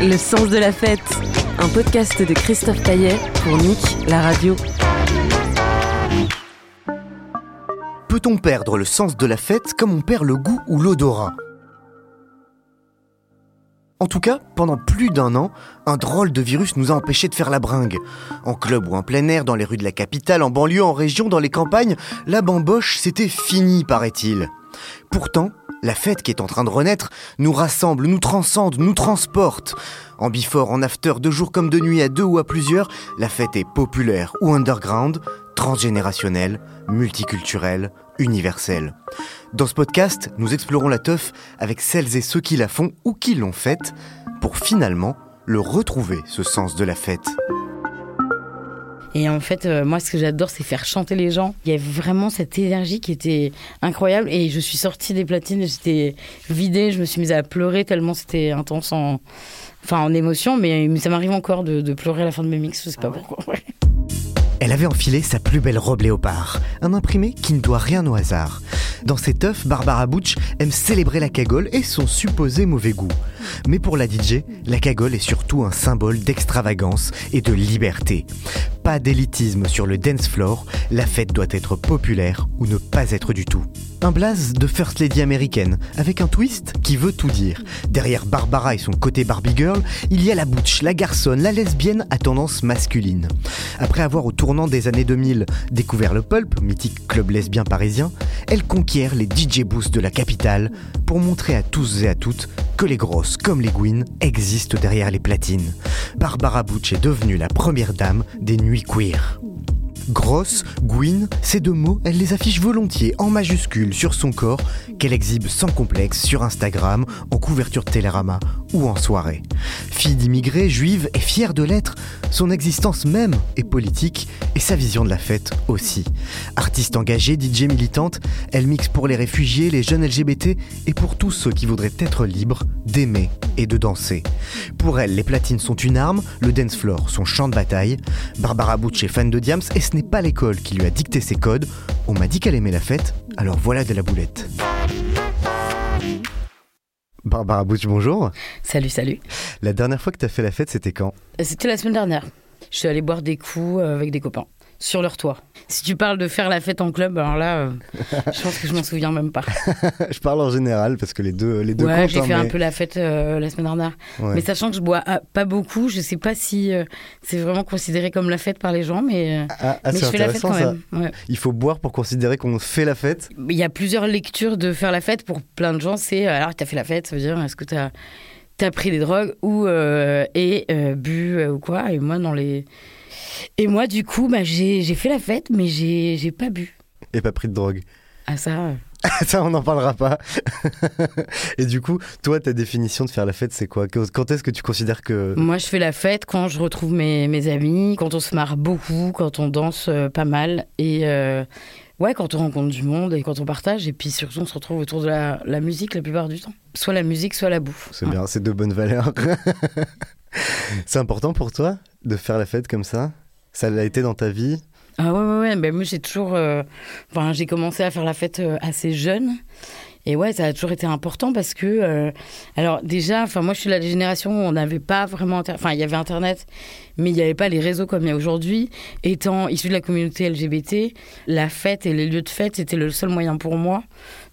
Le sens de la fête, un podcast de Christophe Caillet pour Nick, la radio. Peut-on perdre le sens de la fête comme on perd le goût ou l'odorat? En tout cas, pendant plus d'un an, un drôle de virus nous a empêchés de faire la bringue. En club ou en plein air, dans les rues de la capitale, en banlieue, en région, dans les campagnes, la bamboche, c'était fini, paraît-il. Pourtant, la fête qui est en train de renaître nous rassemble, nous transcende, nous transporte. En before, en after, de jour comme de nuit, à deux ou à plusieurs, la fête est populaire ou underground, transgénérationnelle, multiculturelle, universelle. Dans ce podcast, nous explorons la teuf avec celles et ceux qui la font ou qui l'ont faite, pour finalement le retrouver, ce sens de la fête. Et en fait, euh, moi, ce que j'adore, c'est faire chanter les gens. Il y avait vraiment cette énergie qui était incroyable. Et je suis sortie des platines, j'étais vidée, je me suis mise à pleurer tellement c'était intense en, enfin, en émotion. Mais, mais ça m'arrive encore de, de pleurer à la fin de mes mix, je sais pas pourquoi. ouais. Elle avait enfilé sa plus belle robe léopard, un imprimé qui ne doit rien au hasard. Dans cette œuf, Barbara Butch aime célébrer la cagole et son supposé mauvais goût. Mais pour la DJ, la cagole est surtout un symbole d'extravagance et de liberté. Pas d'élitisme sur le dance floor, la fête doit être populaire ou ne pas être du tout. Un blaze de First Lady américaine, avec un twist qui veut tout dire. Derrière Barbara et son côté Barbie Girl, il y a la butch, la garçonne, la lesbienne à tendance masculine. Après avoir au tournant des années 2000 découvert le pulp, mythique club lesbien parisien, elle conquiert les DJ boosts de la capitale pour montrer à tous et à toutes que les grosses comme les Gwyn existent derrière les platines. Barbara Butch est devenue la première dame des nuits queer. Grosse, Gwyn, ces deux mots, elle les affiche volontiers en majuscules sur son corps, qu'elle exhibe sans complexe sur Instagram, en couverture de Télérama ou en soirée. Fille d'immigrés, juive et fière de l'être, son existence même est politique et sa vision de la fête aussi. Artiste engagée, DJ militante, elle mixe pour les réfugiés, les jeunes LGBT et pour tous ceux qui voudraient être libres d'aimer et de danser. Pour elle, les platines sont une arme, le dance floor son champ de bataille. Barbara Butch est fan de Diams et ce n'est pas l'école qui lui a dicté ses codes. On m'a dit qu'elle aimait la fête, alors voilà de la boulette. Barbara Butch, bonjour. Salut, salut. La dernière fois que tu as fait la fête, c'était quand? C'était la semaine dernière. Je suis allée boire des coups euh, avec des copains sur leur toit. Si tu parles de faire la fête en club, alors là, euh, je pense que je m'en souviens même pas. Je parle en général parce que les deux, les deux ouais, comptent, j'ai hein, fait un peu la fête euh, la semaine dernière. Ouais. Mais sachant que je bois ah, pas beaucoup, je sais pas si euh, c'est vraiment considéré comme la fête par les gens, mais, Ah, ah, mais je fais la fête quand même. Ouais. Il faut boire pour considérer qu'on fait la fête. Il y a plusieurs lectures de faire la fête pour plein de gens. C'est alors t'as fait la fête, ça veut dire est-ce que t'as as pris des drogues ou et bu ou quoi? Et moi dans les et moi du coup bah, j'ai fait la fête, mais j'ai pas bu. Et pas pris de drogue. Ah ça. euh, Ça, on n'en parlera pas. et du coup, toi, ta définition de faire la fête, c'est quoi? Quand est-ce que tu considères que... Moi, je fais la fête quand je retrouve mes, mes amis, quand on se marre beaucoup, quand on danse euh, pas mal et euh, ouais, quand on rencontre du monde et quand on partage. Et puis surtout, on se retrouve autour de la, la musique la plupart du temps. Soit la musique, soit la bouffe. C'est bien, c'est deux bonnes valeurs. c'est important pour toi de faire la fête comme ça? Ça l'a été dans ta vie Ah ouais, ouais, ouais. Ben, moi, j'ai toujours. euh, Enfin, j'ai commencé à faire la fête euh, assez jeune. Et ouais, ça a toujours été important parce que, euh, alors déjà, moi je suis la génération où on n'avait pas vraiment, enfin il y avait Internet, mais il n'y avait pas les réseaux comme il y a aujourd'hui. Étant issu de la communauté LGBT, la fête et les lieux de fête c'était le seul moyen pour moi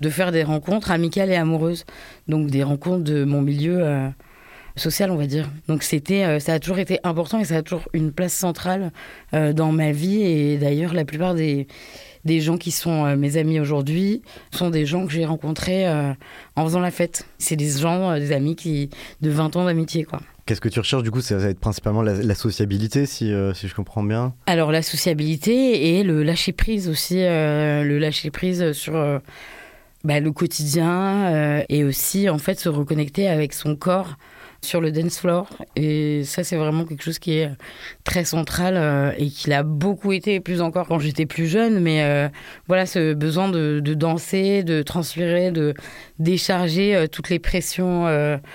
de faire des rencontres amicales et amoureuses, donc des rencontres de mon milieu. Social, on va dire. Donc c'était, euh, ça a toujours été important et ça a toujours une place centrale dans ma vie. Et d'ailleurs, la plupart des, des gens qui sont euh, mes amis aujourd'hui sont des gens que j'ai rencontrés euh, en faisant la fête. C'est des gens, euh, des amis qui de 20 ans d'amitié, quoi. Qu'est-ce que tu recherches du coup? Ça va être principalement la, sociabilité, si, si, je comprends bien. Alors la sociabilité et le lâcher prise aussi, le lâcher prise sur bah, le quotidien et aussi en fait se reconnecter avec son corps sur le dance floor. Et ça, c'est vraiment quelque chose qui est très central euh, et qui l'a beaucoup été, plus encore quand j'étais plus jeune. Mais euh, voilà, ce besoin de, danser, de transpirer, de décharger euh, toutes les pressions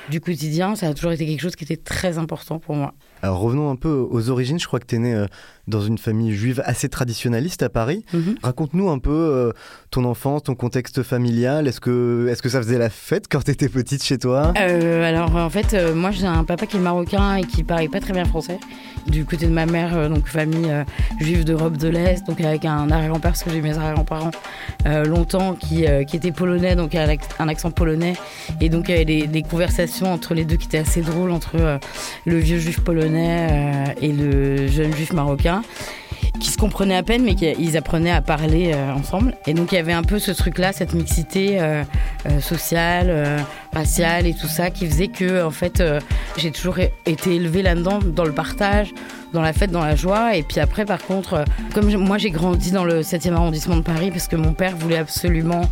du quotidien, ça a toujours été quelque chose qui était très important pour moi. Alors revenons un peu aux origines. Je crois que tu es né dans une famille juive assez traditionnaliste à Paris. Mhm. Raconte-nous un peu euh, ton enfance, ton contexte familial. Est-ce que, est que ça faisait la fête quand tu étais petite chez toi? Euh, Alors en fait, euh, moi j'ai un papa qui est marocain et qui parlait pas très bien français. Du côté de ma mère, donc famille juive d'Europe de l'Est, donc avec un arrière-grand-père, parce que j'ai mes arrière-grands-parents longtemps qui, qui étaient polonais, donc avec un accent polonais. Et donc il y avait des, des, conversations entre les deux qui étaient assez drôles, entre le vieux juif polonais et le jeune juif marocain qui se comprenaient à peine, mais qu'ils apprenaient à parler euh, ensemble. Et donc il y avait un peu ce truc-là, cette mixité euh, euh, sociale, raciale et tout ça, qui faisait que en fait j'ai toujours été élevée là-dedans, dans le partage, dans la fête, dans la joie. Et puis après, par contre, comme moi j'ai grandi dans le 7e arrondissement de Paris, parce que mon père voulait absolument,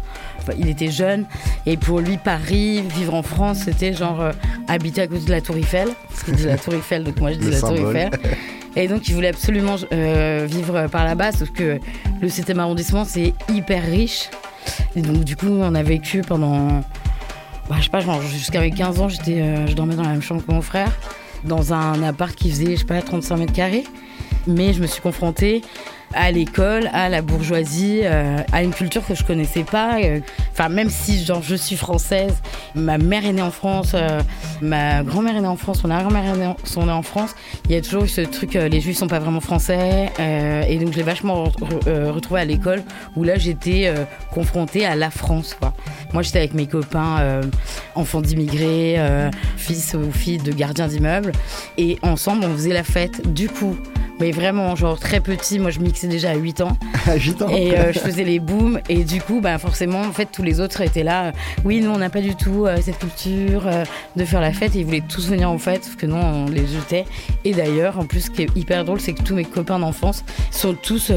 il était jeune, et pour lui Paris, vivre en France, c'était genre habiter à côté de la Tour Eiffel, parce qu'il dit la Tour Eiffel, donc moi je dis la Tour Eiffel. Et donc, il voulait absolument euh, vivre par là-bas, sauf que le 7e arrondissement, c'est hyper riche. Et donc, du coup, on a vécu pendant. Bah, je sais pas, jusqu'à mes 15 ans, euh, je dormais dans la même chambre que mon frère, dans un appart qui faisait, je sais pas, 35 mètres carrés. Mais je me suis confrontée à l'école, à la bourgeoisie, euh, à une culture que je connaissais pas. Euh, enfin, même si genre je suis française, ma mère est née en France, euh, ma grand-mère est née en France, mon arrière-grand-mère est née sont nées en France. Il y a toujours eu ce truc, les Juifs sont pas vraiment français, et donc je l'ai vachement retrouvé à l'école où là j'étais confrontée à la France. Moi j'étais avec mes copains, enfants d'immigrés, fils ou filles de gardiens d'immeubles, et ensemble on faisait la fête. Du coup, mais vraiment, genre très petit, moi je mixais déjà à 8 ans. À 8 ans Et euh, je faisais les booms. Et du coup, bah, forcément, en fait, tous les autres étaient là. Oui, nous, on n'a pas du tout euh, cette culture euh, de faire la fête. Et ils voulaient tous venir en fête, sauf que nous, on les jetait. Et d'ailleurs, en plus, ce qui est hyper drôle, c'est que tous mes copains d'enfance sont tous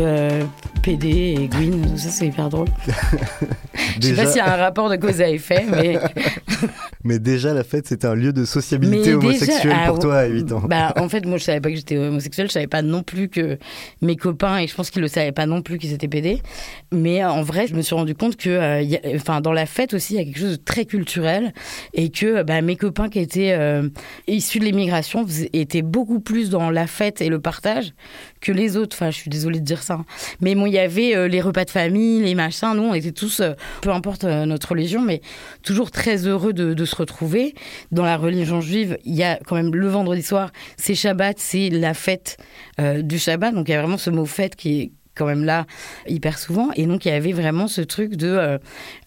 PD et Gwyn. Ça, c'est hyper drôle. je sais pas s'il y a un rapport de cause à effet, mais. mais déjà, la fête, c'était un lieu de sociabilité homosexuelle pour ah, toi à 8 ans. Bah, en fait, moi, je savais pas que j'étais homosexuelle. Je savais pas non plus que mes copains, et je pense qu'ils le savaient pas non plus qu'ils étaient pédés. Mais en vrai, je me suis rendu compte que, euh, enfin, dans la fête aussi, il y a quelque chose de très culturel et que bah, mes copains qui étaient euh, issus de l'immigration étaient beaucoup plus dans la fête et le partage que les autres. Enfin, je suis désolée de dire ça. Hein. Mais bon, il y avait euh, les repas de famille, les machins. Nous, on était tous, peu importe notre religion, mais toujours très heureux de, de, se retrouver. Dans la religion juive, il y a quand même le vendredi soir, c'est Shabbat, c'est la fête du Shabbat. Donc il y a vraiment ce mot fête qui est quand même là hyper souvent. Et donc, il y avait vraiment ce truc de. Euh,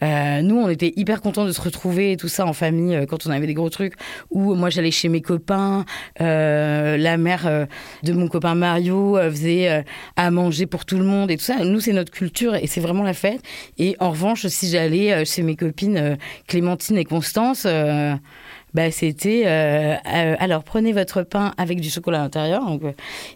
euh, nous, on était hyper contents de se retrouver et tout ça en famille euh, quand on avait des gros trucs. Ou moi, j'allais chez mes copains. la mère de mon copain Mario faisait à manger pour tout le monde et tout ça. Nous, c'est notre culture et c'est vraiment la fête. Et en revanche, si j'allais chez mes copines Clémentine et Constance, bah, c'était euh, euh, alors prenez votre pain avec du chocolat à l'intérieur euh,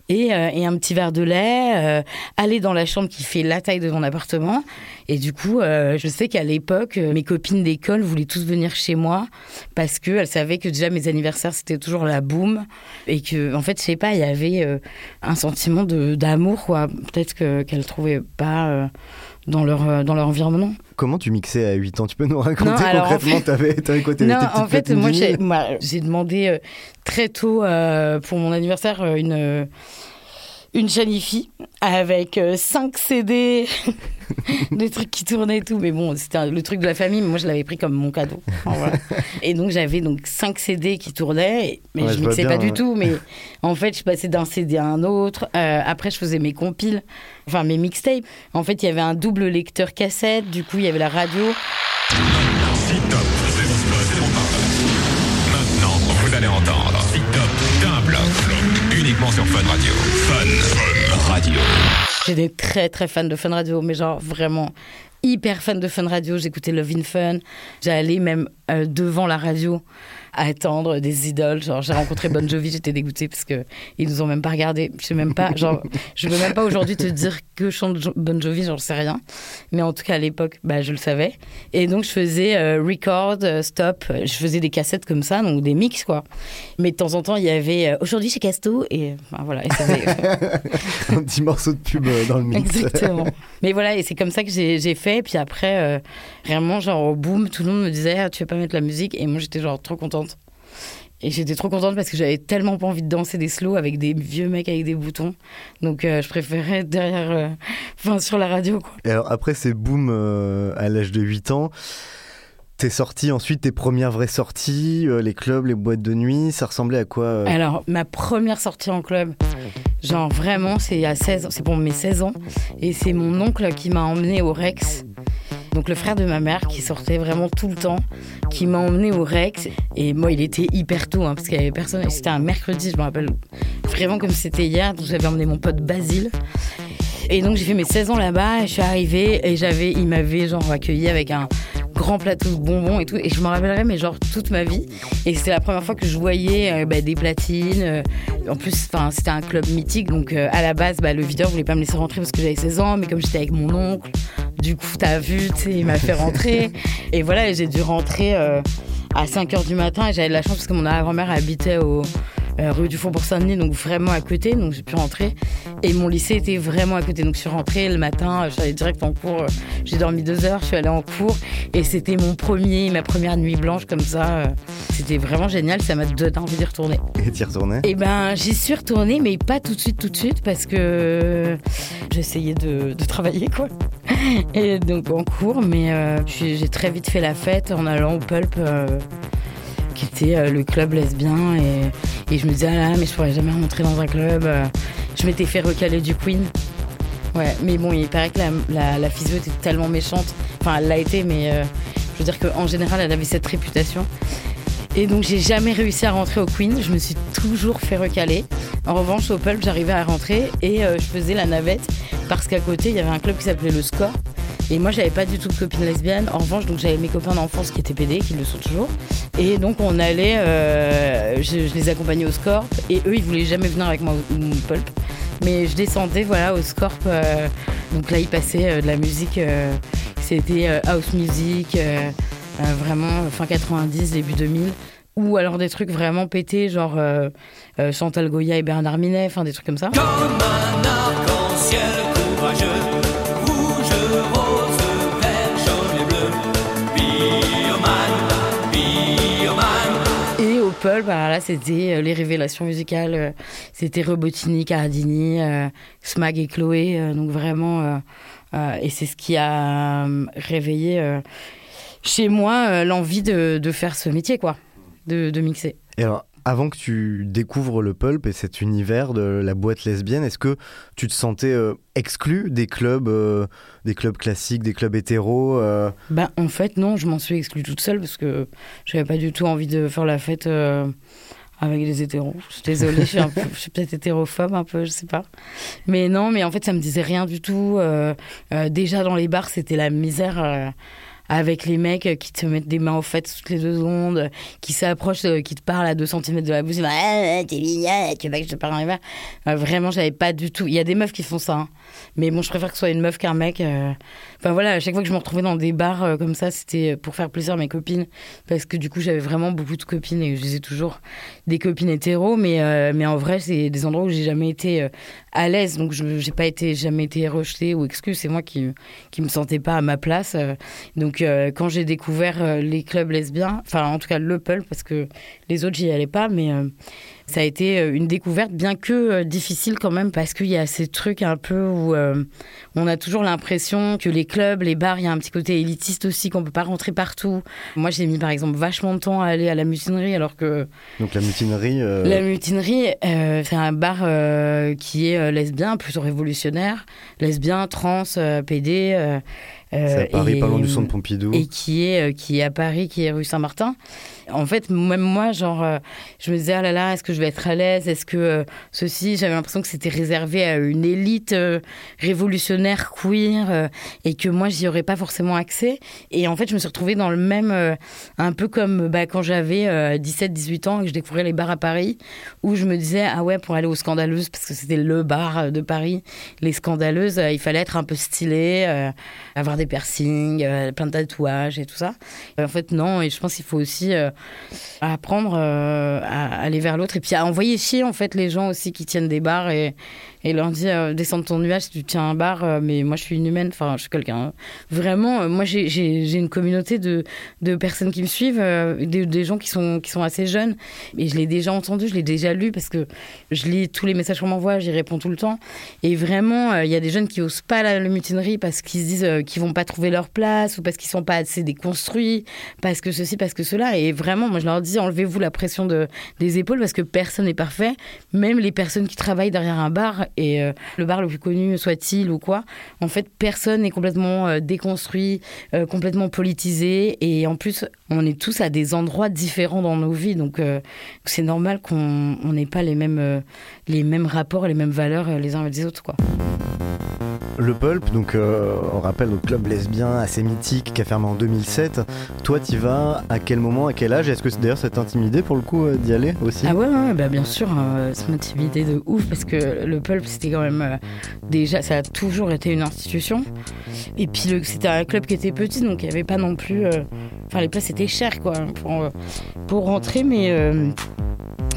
et, et, un petit verre de lait, allez dans la chambre qui fait la taille de mon appartement. Et du coup, je sais qu'à l'époque, mes copines d'école voulaient tous venir chez moi parce qu'elles savaient que déjà mes anniversaires c'était toujours la boum et que en fait, je sais pas, il y avait un sentiment de d'amour quoi. Peut-être que qu'elles trouvaient pas dans leur dans leur environnement. Comment tu mixais à 8 ans? Tu peux nous raconter concrètement T'avais quoi Non, en fait, moi j'ai demandé euh, très tôt euh, pour mon anniversaire euh, une une chaîne IFI avec 5 CD, des trucs qui tournaient et tout. Mais bon, c'était le truc de la famille, mais moi je l'avais pris comme mon cadeau. Enfin, voilà. Et donc j'avais donc 5 CD qui tournaient, mais Ouais, je vois mixais bien, pas du tout. Mais en fait, je passais d'un CD à un autre. Euh, après, je faisais mes compiles, enfin mes mixtapes. En fait, il y avait un double lecteur cassette, du coup, il y avait la radio. Maintenant, vous allez entendre Si top d'un bloc. Uniquement sur Fun Radio. J'étais très très fan de Fun Radio, mais genre vraiment hyper fan de Fun Radio. J'écoutais Love in Fun. J'allais même euh, devant la radio attendre des idoles. Genre j'ai rencontré Bon Jovi, j'étais dégoûtée parce que ils nous ont même pas regardé. Je sais même pas. Genre je peux même pas aujourd'hui te dire que chante Bon Jovi, j'en sais rien. Mais en tout cas à l'époque, bah je le savais. Et donc je faisais euh, record, euh, stop. Je faisais des cassettes comme ça, donc des mix quoi. Mais de temps en temps il y avait euh, aujourd'hui chez Casto et enfin, voilà. Et ça faisait- Un petit morceau de pub euh, dans le mix. Exactement. Mais voilà, et c'est comme ça que j'ai fait. Puis après, euh, vraiment, genre, au boom, tout le monde me disait Ah, Tu veux pas mettre la musique? Et moi, j'étais genre trop contente. Et j'étais trop contente parce que j'avais tellement pas envie de danser des slows avec des vieux mecs avec des boutons. Donc, euh, je préférais être derrière, euh, enfin, sur la radio, quoi. Et alors après ces booms euh, à l'âge de 8 ans, t'es sorti ensuite tes premières vraies sorties, les clubs, les boîtes de nuit, ça ressemblait à quoi Alors, ma première sortie en club, genre vraiment, c'est à 16 ans, c'est pour mes 16 ans. Et c'est mon oncle qui m'a emmené au Rex. Donc le frère de ma mère qui sortait vraiment tout le temps, qui m'a emmené au Rex. Et moi, il était hyper tôt, hein, parce qu'il y avait personne. C'était un mercredi, je me rappelle vraiment comme c'était hier. Donc j'avais emmené mon pote Basile. Et donc j'ai fait mes 16 ans là-bas, je suis arrivée, et j'avais, il m'avait genre accueilli avec un grand plateau de bonbons et tout. Et je me rappellerai, mais genre toute ma vie. Et c'était la première fois que je voyais euh, bah, des platines. euh, en plus, c'était un club mythique, donc euh, à la base, bah, le videur voulait pas me laisser rentrer parce que j'avais 16 ans, mais comme j'étais avec mon oncle, du coup, t'as vu, il m'a fait rentrer. et voilà, j'ai dû rentrer à 5 h du matin, et j'avais de la chance parce que mon grand-mère habitait au euh, rue du Faubourg Saint-Denis, donc vraiment à côté, donc j'ai pu rentrer. Et mon lycée était vraiment à côté, donc je suis rentrée le matin, je suis allée direct en cours, euh, j'ai dormi deux heures, je suis allée en cours, et c'était mon premier, ma première nuit blanche comme ça. euh, C'était vraiment génial, ça m'a donné envie d'y retourner. Et t'y retournais? Eh ben, j'y suis retournée, mais pas tout de suite, tout de suite, parce que j'essayais de, de travailler, quoi. Et donc en cours, mais euh, j'ai j'ai très vite fait la fête en allant au Pulp, euh, qui était euh, le club lesbien, et, je me disais, ah là, mais je pourrais jamais rentrer dans un club. euh. Je m'étais fait recaler du Queen. Ouais, mais bon, il paraît que la, la, physio était tellement méchante. Enfin, elle l'a été, mais euh, je veux dire qu'en général, elle avait cette réputation. Et donc j'ai jamais réussi à rentrer au Queen, je me suis toujours fait recaler. En revanche au Pulp j'arrivais à rentrer et je faisais la navette parce qu'à côté il y avait un club qui s'appelait le Score. Et moi j'avais pas du tout de copine lesbienne. En revanche donc j'avais mes copains d'enfance qui étaient PD, qui le sont toujours. Et donc on allait, euh, je, les accompagnais au Scorp et eux ils voulaient jamais venir avec moi au, Pulp. Mais je descendais voilà au Scorp. euh, donc là il passait euh, de la musique, euh, c'était house music. vraiment fin 90, début 2000, ou alors des trucs vraiment pétés, genre euh, Chantal Goya et Bernard Minet, enfin des trucs comme ça. Alors là c'était euh, les révélations musicales, euh, c'était Robotini, Cardini, euh, Smag et Chloé, donc vraiment, et c'est ce qui a réveillé chez moi l'envie de, de faire ce métier, quoi, de, de mixer. Et alors, avant que tu découvres le pulp et cet univers de la boîte lesbienne, est-ce que tu te sentais euh, exclu des clubs, euh, des clubs classiques, des clubs hétéros euh, Ben, en fait, non, je m'en suis exclue toute seule parce que j'avais pas du tout envie de faire la fête euh, avec les hétéros. Je suis désolée, je suis, peut-être hétérophobe un peu, je sais pas. Mais non, mais en fait, ça me disait rien du tout. Euh, déjà, dans les bars, c'était la misère. Avec les mecs qui te mettent des mains aux fêtes toutes les deux secondes, qui s'approchent, euh, qui te parlent à 2 cm de la bouche, ah, ah, t'es mignonne, tu veux que je te parle en verre Vraiment, j'avais pas du tout. Il y a des meufs qui font ça, hein. mais bon, je préfère que ce soit une meuf qu'un mec. euh. Enfin voilà, à chaque fois que je me retrouvais dans des bars euh, comme ça, c'était pour faire plaisir à mes copines, parce que du coup, j'avais vraiment beaucoup de copines et je disais toujours des copines hétéros, mais, mais en vrai, c'est des endroits où j'ai jamais été à l'aise, donc je j'ai pas été, jamais été rejetée ou exclue, c'est moi qui, qui me sentais pas à ma place. donc Donc euh, quand j'ai découvert euh, les clubs lesbiens, enfin en tout cas le Pulp, parce que les autres j'y allais pas, mais euh, ça a été une découverte, bien que difficile quand même, parce qu'il y a ces trucs un peu où on a toujours l'impression que les clubs, les bars, il y a un petit côté élitiste aussi, qu'on peut pas rentrer partout. Moi j'ai mis par exemple vachement de temps à aller à la mutinerie, alors que Donc la mutinerie. la mutinerie, c'est un bar qui est lesbien, plutôt révolutionnaire, lesbien, trans, PD. C'est à euh, Paris, et- pas loin du centre Pompidou. et qui est, euh, qui est à Paris, qui est rue Saint-Martin. En fait, même moi, genre, euh, je me disais, ah là là, est-ce que je vais être à l'aise? Est-ce que euh, ceci, j'avais l'impression que c'était réservé à une élite euh, révolutionnaire queer et que moi, j'y aurais pas forcément accès. Et en fait, je me suis retrouvée dans le même, un peu comme bah, quand j'avais 17-18 ans et que je découvrais les bars à Paris, où je me disais, ah ouais, pour aller aux Scandaleuses, parce que c'était le bar de Paris, les Scandaleuses, il fallait être un peu stylé, avoir des piercings, plein de tatouages et tout ça. En fait, non, et je pense qu'il faut aussi apprendre euh, à aller vers l'autre et puis à envoyer chier en fait les gens aussi qui tiennent des bars et, et leur dire euh, descends de ton nuage si tu tiens un bar, euh, mais moi je suis une humaine, enfin je suis quelqu'un. Vraiment, euh, moi j'ai- une communauté de, de personnes qui me suivent, euh, des, gens qui sont, qui sont assez jeunes, et je l'ai déjà entendu, je l'ai déjà lu parce que je lis tous les messages qu'on m'envoie, j'y réponds tout le temps. Et vraiment, il y a des jeunes qui osent pas la, la mutinerie parce qu'ils se disent qu'ils vont pas trouver leur place ou parce qu'ils sont pas assez déconstruits, parce que ceci, parce que cela. Et vraiment, moi je leur dis enlevez-vous la pression de, des épaules parce que personne n'est parfait, même les personnes qui travaillent derrière un bar et euh, le bar le plus connu soit-il ou quoi. En fait, personne n'est complètement euh, déconstruit, euh, complètement politisé et en plus, on est tous à des endroits différents dans nos vies, donc c'est normal qu'on on n'ait pas les mêmes les mêmes rapports, les mêmes valeurs les uns avec les autres, quoi. Le Pulp, donc euh, on rappelle, le club lesbien assez mythique qui a fermé en 2007. Toi, t'y vas à quel moment, à quel âge? Est-ce que d'ailleurs ça t'intimidait pour le coup euh, d'y aller aussi? Ah ouais, ouais, bah bien sûr, euh, ça m'intimidait de ouf parce que le pulp c'était quand même euh, déjà, ça a toujours été une institution. Et puis c'était un club qui était petit donc il n'y avait pas non plus. Enfin, les places étaient chères quoi pour, pour rentrer, mais,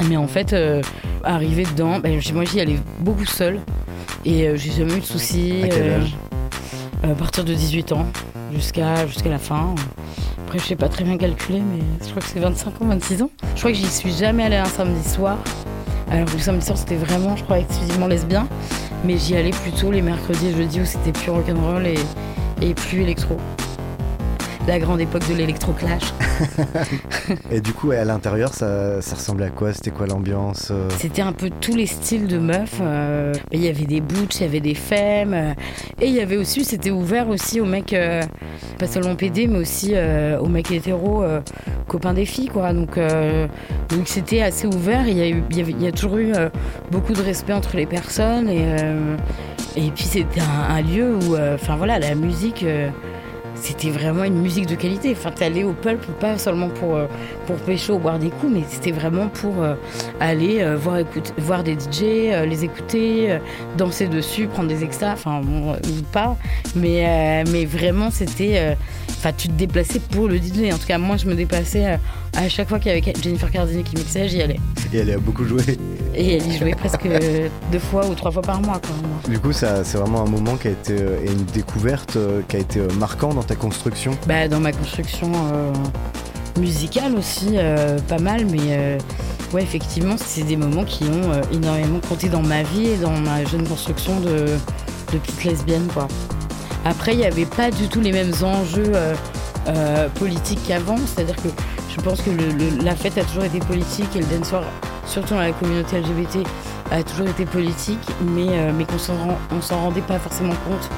mais en fait, euh, arriver dedans, bah, moi j'y allais beaucoup seule et euh, j'ai jamais eu de soucis. À quel euh, à partir de 18 ans jusqu'à jusqu'à la fin. Après, je sais pas très bien calculer, mais je crois que c'est 25 ans, 26 ans. Je crois que j'y suis jamais allée un samedi soir. Alors que le samedi soir, c'était vraiment, je crois, exclusivement lesbien. Mais j'y allais plutôt les mercredis et jeudis où c'était plus rock'n'roll et, et plus électro. La grande époque de l'électro-clash. Et du coup, à l'intérieur, ça, ça ressemblait à quoi? C'était quoi l'ambiance euh? C'était un peu tous les styles de meufs. euh, Il y avait des butch, il y avait des femmes. euh, et il y avait aussi, c'était ouvert aussi aux mecs, pas seulement PD, mais aussi aux mecs hétéros, copains des filles, quoi. Donc, donc c'était assez ouvert. Il y, a eu- il y avait- il y a toujours eu beaucoup de respect entre les personnes. Et, et puis c'était un, un lieu où, enfin voilà, la musique. C'était vraiment une musique de qualité. Enfin, t'allais au pulp pas seulement pour, euh, pour pécho ou boire des coups, mais c'était vraiment pour euh, aller euh, voir, voir des DJ, les écouter, danser dessus, prendre des extras, enfin, bon, pas. Mais, mais vraiment, c'était. Euh, Enfin, tu te déplaçais pour le DJ. En tout cas, moi, je me déplaçais euh, à chaque fois qu'il y avait Jennifer Cardini qui mixait, j'y allais. Et elle a beaucoup joué. Et elle y jouait presque deux fois ou trois fois par mois, quoi. Du coup, ça, c'est vraiment un moment qui a été euh, et une découverte euh, qui a été euh, marquant dans ta construction. Bah, dans ma construction euh, musicale aussi, euh, pas mal, mais euh, ouais, effectivement, c'est des moments qui ont euh, énormément compté dans ma vie et dans ma jeune construction de, de petite lesbienne, quoi. Après, il n'y avait pas du tout les mêmes enjeux euh, euh, politiques qu'avant, c'est-à-dire que je pense que la fête a toujours été politique et le dancehall, surtout dans la communauté LGBT, a toujours été politique, mais, euh, mais qu'on on s'en rendait pas forcément compte.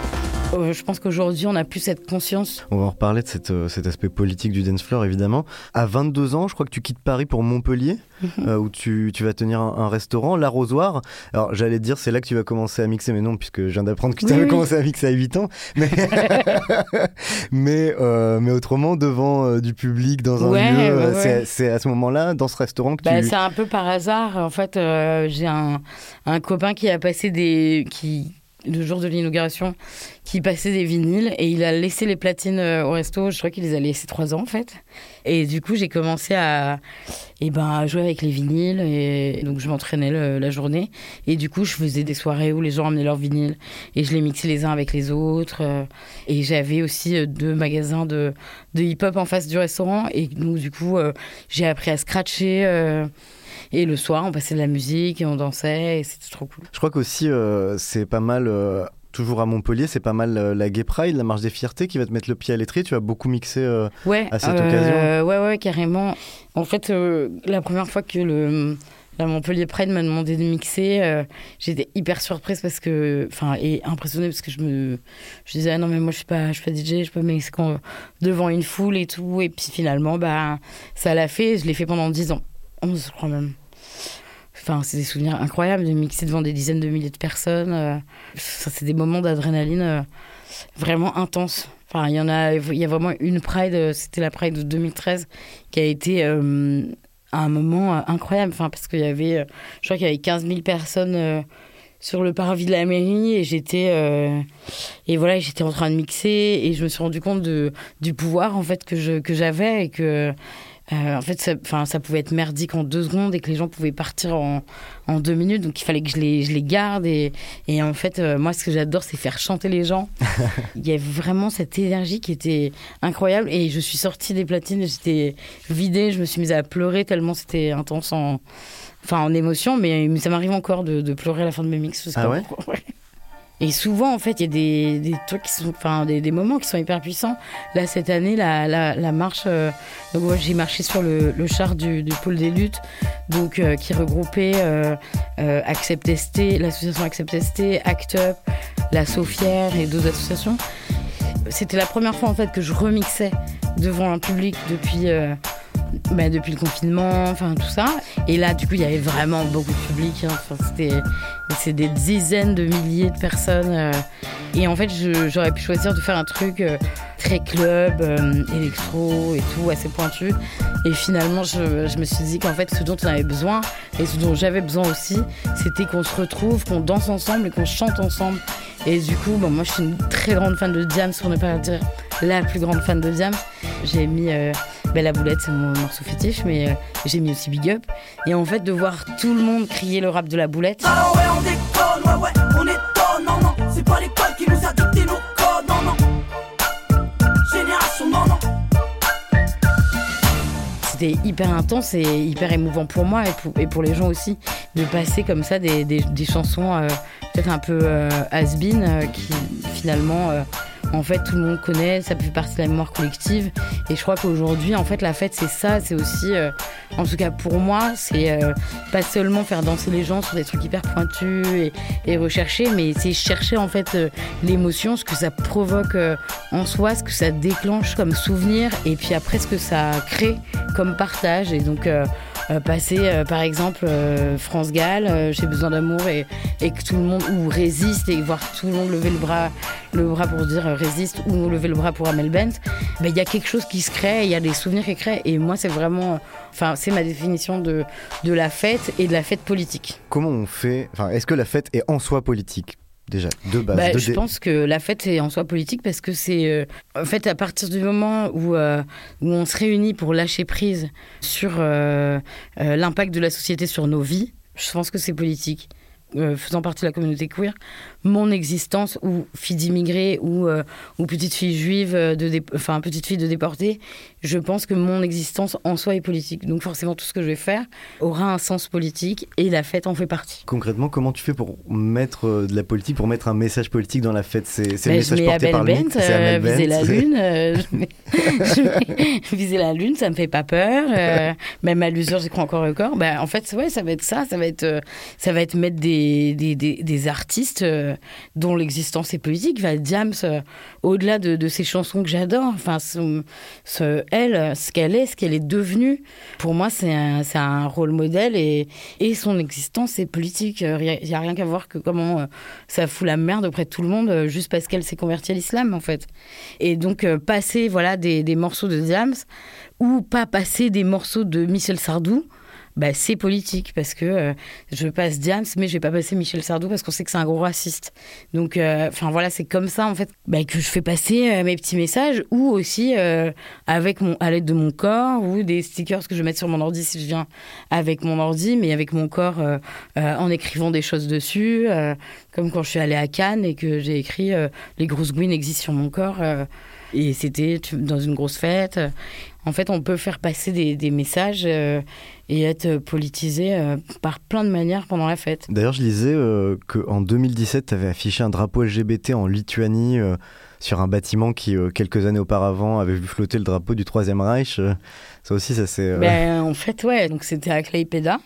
Euh, je pense qu'aujourd'hui, on a plus cette conscience On va en reparler de cette, euh, cet aspect politique du dance floor, évidemment. À 22 ans, je crois que tu quittes Paris pour Montpellier, euh, où tu, tu vas tenir un, un restaurant, l'Arrosoir. Alors, j'allais te dire, c'est là que tu vas commencer à mixer, mais non, puisque je viens d'apprendre que tu Oui, avais oui. commencé à mixer à 8 ans. Mais, mais, mais autrement, devant du public, dans un Ouais, lieu, ouais, ouais. c'est- à ce moment-là, dans ce restaurant, que Bah, tu... c'est un peu par hasard. En fait, j'ai un, un copain qui a passé des. qui le jour de l'inauguration, qui passait des vinyles et il a laissé les platines euh, au resto. Je crois qu'il les a laissées trois ans en fait. Et du coup, j'ai commencé à, eh ben, à jouer avec les vinyles et donc je m'entraînais la journée. Et du coup, je faisais des soirées où les gens amenaient leurs vinyles et je les mixais les uns avec les autres. euh, Et j'avais aussi euh, deux magasins de, de hip-hop en face du restaurant et donc du coup, j'ai appris à scratcher. Et le soir, on passait de la musique et on dansait et c'était trop cool. Je crois qu'aussi, euh, c'est pas mal. euh, Toujours à Montpellier, c'est pas mal euh, la Gay Pride, la marche des fiertés qui va te mettre le pied à l'étrier. Tu vas beaucoup mixer. euh, Ouais, à cette euh, Ouais, ouais, carrément. En fait, la première fois que le la Montpellier Pride m'a demandé de mixer, euh, j'étais hyper surprise parce que, enfin, et impressionnée parce que je me, je disais ah non mais moi je suis pas, je suis pas DJ, je suis pas quand- devant une foule et tout, et puis finalement bah ça l'a fait, je l'ai fait pendant 10 ans, 11 je crois même. Enfin, c'est des souvenirs incroyables de mixer devant des dizaines de milliers de personnes. euh, ça, c'est des moments d'adrénaline euh, vraiment intenses. Enfin, il y en a, il y a vraiment une Pride, euh, c'était la Pride de 2013, qui a été euh, un moment euh, incroyable. Enfin, parce qu'il y avait, euh, je crois qu'il y avait 15 000 personnes euh, sur le parvis de la mairie et j'étais, euh, et voilà, j'étais en train de mixer et je me suis rendu compte du pouvoir en fait que je, que j'avais et que euh, en fait, ça, enfin, ça pouvait être merdique en deux secondes et que les gens pouvaient partir en, en deux minutes. Donc, il fallait que je les, je les garde. Et, et en fait, euh, moi, ce que j'adore, c'est faire chanter les gens. il y avait vraiment cette énergie qui était incroyable. Et je suis sortie des platines, j'étais vidée, je me suis mise à pleurer tellement c'était intense en, enfin, en émotion. Mais, mais ça m'arrive encore de, de pleurer à la fin de mes mix. Ah. Ouais. Et souvent, en fait, il y a des, des trucs qui sont, enfin, des, moments qui sont hyper puissants. Là, cette année, la, la, marche, euh, donc moi, j'ai marché sur le, char du, pôle des luttes, donc euh, qui regroupait euh, Accept ST, l'association Accept ST, Act Up, la Sofière et d'autres associations. C'était la première fois en fait que je remixais devant un public depuis. Bah, depuis le confinement, enfin tout ça. Et là, du coup, il y avait vraiment beaucoup de public. hein. Enfin, c'était c'est des dizaines de milliers de personnes. euh. et en fait, j'aurais pu choisir de faire un truc euh, très club, euh, électro et tout, assez pointu. Et finalement, je, je me suis dit qu'en fait, ce dont on avait besoin et ce dont j'avais besoin aussi, c'était qu'on se retrouve, qu'on danse ensemble et qu'on chante ensemble. Et du coup, bon, moi, je suis une très grande fan de Diams, pour ne pas dire la plus grande fan de Diams. J'ai mis ben, la boulette, c'est mon morceau fétiche, mais euh, j'ai mis aussi Big Up. Et en fait, de voir tout le monde crier le rap de la boulette. Ah ouais, on déconne, ouais, ouais, on étonne, non, non. C'est pas l'école qui nous a dicté nos codes, non, non. Génération, non, non. C'était hyper intense et hyper émouvant pour moi et pour, et pour les gens aussi de passer comme ça des, des- des chansons euh, peut-être un peu euh, has-been euh, qui finalement en fait tout le monde connaît, ça fait partie de la mémoire collective. Et je crois qu'aujourd'hui en fait la fête c'est ça, c'est aussi euh, en tout cas pour moi c'est euh, pas seulement faire danser les gens sur des trucs hyper pointus et, et recherchés mais c'est chercher en fait euh, l'émotion, ce que ça provoque en soi, ce que ça déclenche comme souvenir et puis après ce que ça crée comme partage. Et donc passer euh, par exemple euh, France Gall, euh, j'ai besoin d'amour et, et que tout le monde ou résiste et voir tout le monde lever le bras le bras pour dire euh, résiste ou lever le bras pour Amel Bent, ben, il y a quelque chose qui se crée, il y a des souvenirs qui créent et moi c'est vraiment euh, enfin c'est ma définition de de la fête et de la fête politique. Comment on fait Enfin, est-ce que la fête est en soi politique? Déjà de base Bah, de je pense que la fête est en soi politique parce que c'est euh, en fait à partir du moment où, euh, où on se réunit pour lâcher prise sur euh, l'impact de la société sur nos vies, je pense que c'est politique. Faisant partie de la communauté queer, mon existence ou fille d'immigrés ou, euh, ou petite fille juive, euh, de enfin petite fille de déportée, je pense que mon existence en soi est politique. Donc forcément tout ce que je vais faire aura un sens politique et la fête en fait partie. Concrètement, comment tu fais pour mettre euh, de la politique, pour mettre un message politique dans la fête? C'est c'est Ben, le message porté Abel par Bent, euh, viser la lune. euh, je mets- je mets- viser la lune, ça me fait pas peur. même à l'usure, j'y crois encore au corps. Ben, en fait, ouais, ça va être ça. Ça va être, ça va être mettre des, des, des, des artistes euh, dont l'existence est politique. Enfin, Diams, euh, au-delà de, de ces chansons que j'adore, enfin, son- ce- elle, ce qu'elle est, ce qu'elle est devenue, pour moi, c'est un, rôle modèle et, son existence est politique. Il n'y a rien qu'à voir que comment euh, ça fout la merde auprès de tout le monde euh, juste parce qu'elle s'est convertie à l'islam, en fait. Et donc, euh, passer voilà, des, des morceaux de Diams ou pas passer des morceaux de Michel Sardou. Bah, c'est politique parce que euh, je passe Diams, mais je vais pas passer Michel Sardou parce qu'on sait que c'est un gros raciste. Donc, euh, enfin voilà, c'est comme ça en fait bah, que je fais passer euh, mes petits messages ou aussi avec mon, à l'aide de mon corps ou des stickers que je mets sur mon ordi si je viens avec mon ordi, mais avec mon corps en écrivant des choses dessus, comme quand je suis allée à Cannes et que j'ai écrit les grosses gouines existent sur mon corps. Euh, et c'était dans une grosse fête. En fait, on peut faire passer des, des messages euh, et être politisé euh, par plein de manières pendant la fête. D'ailleurs, je lisais euh, qu'en 2017, tu avais affiché un drapeau LGBT en Lituanie euh, sur un bâtiment qui, euh, quelques années auparavant, avait vu flotter le drapeau du Troisième Reich. Euh, ça aussi, ça c'est... euh, Ben, en fait, ouais, donc c'était à Klaipeda,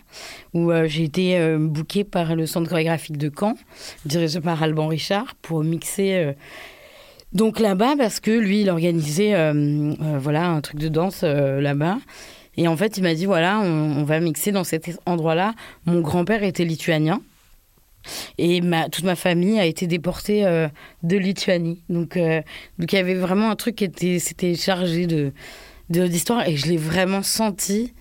où euh, j'ai été euh, bookée par le centre chorégraphique de Caen, dirigé par Alban Richard, pour mixer. Donc là-bas, parce que lui, il organisait euh, euh, voilà, un truc de danse euh, là-bas. Et en fait, il m'a dit voilà, on, va mixer dans cet endroit-là. Mon grand-père était lituanien. Et ma, toute ma famille a été déportée de Lituanie. Donc, donc il y avait vraiment un truc qui était, c'était chargé de d'histoire et je l'ai vraiment senti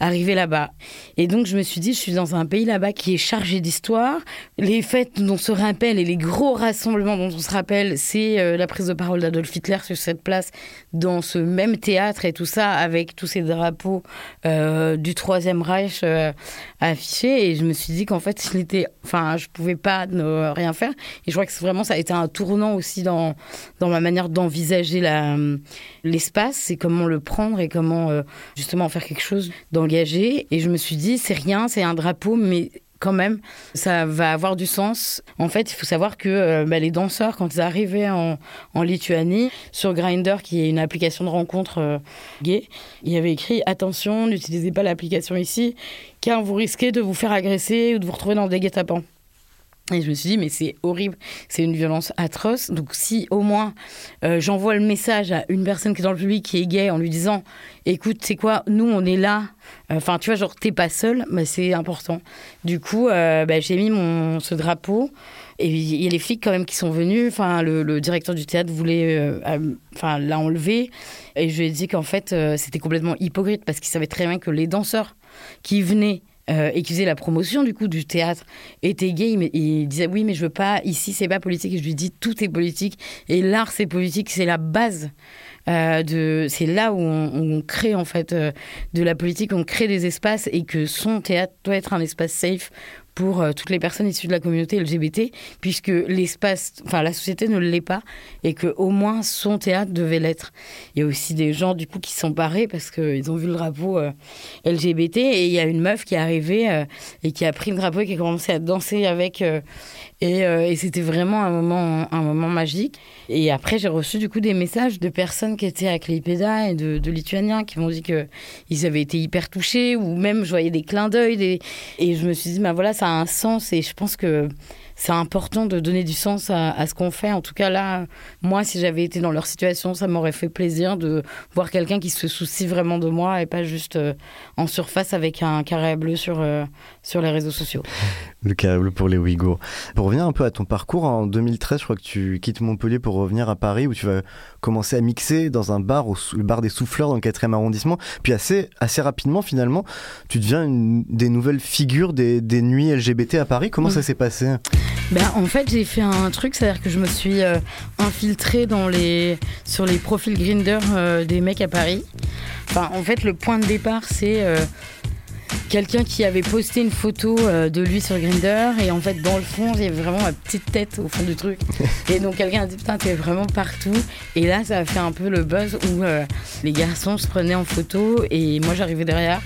arriver là-bas. Et donc je me suis dit, je suis dans un pays là-bas qui est chargé d'histoire. Les fêtes dont on se rappelle et les gros rassemblements dont on se rappelle, c'est euh, la prise de parole d'Adolf Hitler sur cette place, dans ce même théâtre et tout ça, avec tous ces drapeaux euh, du Troisième Reich euh, affichés. Et je me suis dit qu'en fait, il était, enfin, je pouvais pas ne rien faire. Et je crois que vraiment ça a été un tournant aussi dans dans ma manière d'envisager la l'espace, c'est comment le prendre et comment euh, justement en faire quelque chose Et je me suis dit, c'est rien, c'est un drapeau, mais quand même, ça va avoir du sens. En fait, il faut savoir que euh, bah, les danseurs, quand ils arrivaient en, en Lituanie, sur Grindr, qui est une application de rencontre euh, gay, il y avait écrit attention, n'utilisez pas l'application ici, car vous risquez de vous faire agresser ou de vous retrouver dans des guet-apens. Et je me suis dit, mais c'est horrible, c'est une violence atroce. Donc, si au moins euh, j'envoie le message à une personne qui est dans le public qui est gay en lui disant, écoute, c'est quoi, nous on est là. Enfin, tu vois, genre, t'es pas seul, mais c'est important. Du coup, euh, bah, j'ai mis mon, ce drapeau. Et il y a les flics quand même qui sont venus. Enfin, le, le directeur du théâtre voulait, euh, enfin, l'a enlevé. Et je lui ai dit qu'en fait, c'était complètement hypocrite parce qu'il savait très bien que les danseurs qui venaient euh, et qui faisait la promotion du coup du théâtre. Était gay mais il disait oui mais je veux pas ici c'est pas politique. Et je lui dis tout est politique. Et l'art c'est politique. C'est la base euh, de c'est là où on, crée en fait euh, de la politique. On crée des espaces et que son théâtre doit être un espace safe pour euh, toutes les personnes issues de la communauté LGBT, puisque l'espace, enfin la société ne l'est pas, et que au moins son théâtre devait l'être. Il y a aussi des gens du coup qui sont parés parce qu'ils ont vu le drapeau euh, LGBT, et il y a une meuf qui est arrivée euh, et qui a pris le drapeau et qui a commencé à danser avec, et, euh, et c'était vraiment un moment, un moment magique. Et après j'ai reçu du coup des messages de personnes qui étaient à Klaipeda et de, de Lituaniens qui m'ont dit que ils avaient été hyper touchés, ou même je voyais des clins d'œil, des... et je me suis dit bah voilà ça a un sens et je pense que c'est important de donner du sens à, à ce qu'on fait. En tout cas, là, moi, si j'avais été dans leur situation, ça m'aurait fait plaisir de voir quelqu'un qui se soucie vraiment de moi et pas juste euh, en surface avec un carré bleu sur, euh, sur les réseaux sociaux. Le câble pour les Ouïghours. Pour revenir un peu à ton parcours, en 2013, je crois que tu quittes Montpellier pour revenir à Paris où tu vas commencer à mixer dans un bar, au, le bar des Souffleurs dans le 4e arrondissement. Puis assez, assez rapidement, finalement, tu deviens une des nouvelles figures des, des nuits LGBT à Paris. Comment ça s'est passé? Ben, en fait, j'ai fait un truc, c'est-à-dire que je me suis euh, infiltrée dans les, sur les profils Grinder euh, des mecs à Paris. Enfin, en fait, le point de départ, c'est euh, quelqu'un qui avait posté une photo de lui sur Grinder et en fait, dans le fond, il y avait vraiment ma petite tête au fond du truc. Et donc, quelqu'un a dit Putain, t'es vraiment partout. Et là, ça a fait un peu le buzz où les garçons se prenaient en photo et moi, j'arrivais derrière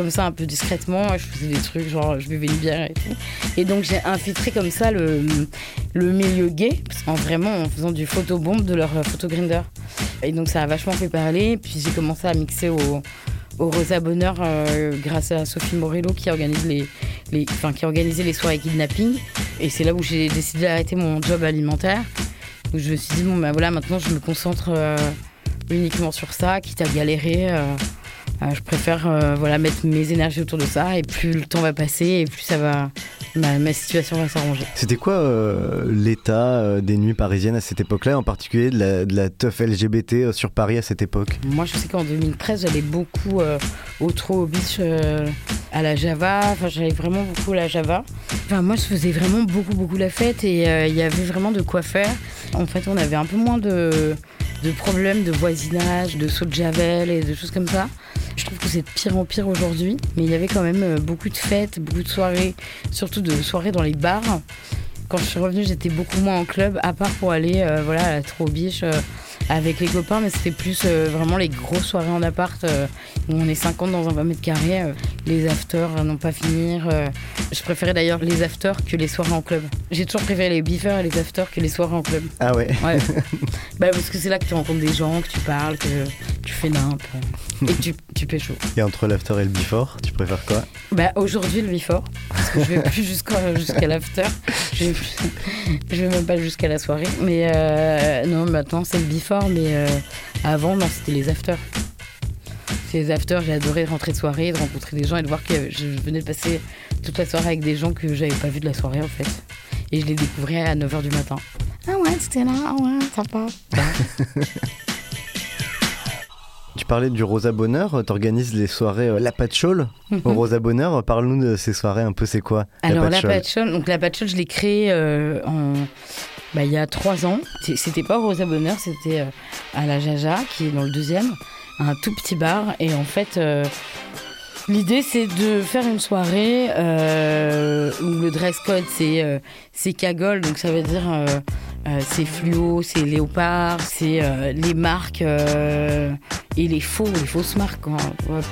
comme ça un peu discrètement je faisais des trucs genre je buvais une bière et tout. Et donc j'ai infiltré comme ça le, le milieu gay en vraiment en faisant du photobombe de leur photo grinder. Et donc ça a vachement fait parler. Puis j'ai commencé à mixer au au Rosa Bonheur euh, grâce à Sophie Morello qui organise les, les enfin qui organisait les soirées kidnapping. Et c'est là où j'ai décidé d'arrêter mon job alimentaire. Où je me suis dit bon ben voilà maintenant je me concentre euh, uniquement sur ça quitte à galérer euh, je préfère euh, voilà, mettre mes énergies autour de ça et plus le temps va passer et plus ça va ma, ma situation va s'arranger. C'était quoi euh, l'état euh, des nuits parisiennes à cette époque-là, en particulier de la, de la teuf LGBT euh, sur Paris à cette époque? Moi, je sais qu'en 2013, j'allais beaucoup euh, au Throw Beach euh, à la Java. Enfin, j'allais vraiment beaucoup à la Java. Enfin, moi, je faisais vraiment beaucoup, beaucoup la fête et euh, il y avait vraiment de quoi faire. En fait, on avait un peu moins de, de problèmes de voisinage, de saut de javel et de choses comme ça. Je trouve que c'est de pire en pire aujourd'hui, mais il y avait quand même euh, beaucoup de fêtes, beaucoup de soirées, surtout de soirées dans les bars. Quand je suis revenue, j'étais beaucoup moins en club, à part pour aller euh, voilà, à la Trobiche euh, avec les copains, mais c'était plus euh, vraiment les grosses soirées en appart où on est 50 dans un 20 mètres carrés. les afters n'ont pas finir. Je préférais d'ailleurs les afters que les soirées en club. J'ai toujours préféré les beefers et les afters que les soirées en club. Ah ouais Ouais. bah, parce que c'est là que tu rencontres des gens, que tu parles, que tu fais nimp euh, et que tu, tu pécho. Et entre l'after et le before, tu préfères quoi? Bah aujourd'hui le before, parce que je vais plus jusqu'à l'after. Je vais, plus- je vais même pas jusqu'à la soirée. Mais euh, non, maintenant c'est le before, mais euh, avant non, c'était les afters. C'est les afters, j'ai adoré rentrer de soirée, de rencontrer des gens et de voir que je venais de passer toute la soirée avec des gens que j'avais pas vu de la soirée en fait. Et je les découvrais à 9h du matin. Ah ouais, c'était là, ah ouais, sympa. Tu parlais du Rosa Bonheur, t'organises les soirées euh, La Patchole au Rosa Bonheur. Parle-nous de ces soirées un peu, c'est quoi Alors la Patchole donc la patchole, je l'ai créée euh, en, bah, il y a trois ans. C'était pas au Rosa Bonheur, c'était euh, à la Jaja, qui est dans le deuxième, un tout petit bar. Et en fait, euh, l'idée c'est de faire une soirée euh, où le dress code c'est cagole, donc ça veut dire c'est fluo, c'est léopard, c'est euh, les marques euh, et les faux, les fausses marques.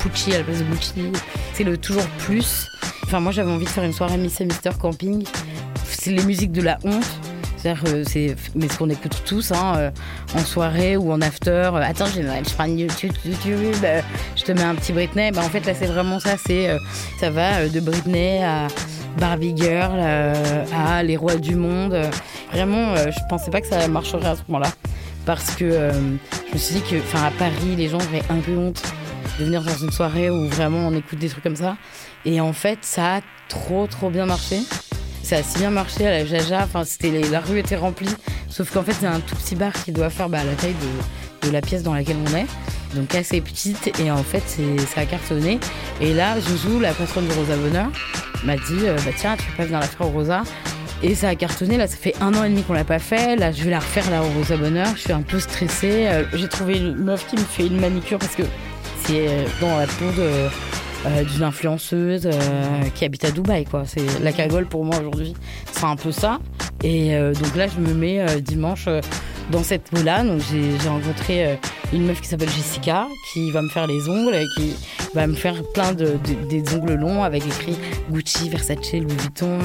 Pucci à la place de Gucci, c'est le toujours plus. Enfin, moi j'avais envie de faire une soirée Miss Mister Camping. C'est les musiques de la honte. C'est-à-dire, euh, c'est, mais ce qu'on écoute tous, hein, euh, en soirée ou en after. Euh, Attends, je, je prends YouTube, YouTube, euh, je te mets un petit Britney. Bah, en fait, là, c'est vraiment ça. C'est, euh, ça va euh, de Britney à Barbie Girl, euh, à Les Rois du Monde. Vraiment, euh, je pensais pas que ça marcherait à ce moment-là. Parce que euh, je me suis dit que, enfin, à Paris, les gens auraient un peu honte de venir dans une soirée où vraiment on écoute des trucs comme ça. Et en fait, ça a trop, trop bien marché. Ça a si bien marché à la Jaja. Enfin, c'était la rue était remplie. Sauf qu'en fait, c'est un tout petit bar qui doit faire bah, la taille de la pièce dans laquelle on est. Donc assez petite. Et en fait, ça a cartonné. Et là, Zouzou, la patronne du Rosa Bonheur, m'a dit euh, bah, Tiens, tu peux pas venir la faire au Rosa. Et ça a cartonné, là ça fait un an et demi qu'on l'a pas fait, là je vais la refaire là au Rosa Bonheur, je suis un peu stressée, Euh, j'ai trouvé une meuf qui me fait une manicure parce que c'est euh, dans la peau d'une influenceuse qui habite à Dubaï quoi, c'est la cagole pour moi aujourd'hui, c'est un peu ça, et donc là je me mets dimanche dans cette peau là, donc j'ai, rencontré une meuf qui s'appelle Jessica qui va me faire les ongles, et qui va me faire plein de, de- des ongles longs avec écrit Gucci, Versace, Louis Vuitton.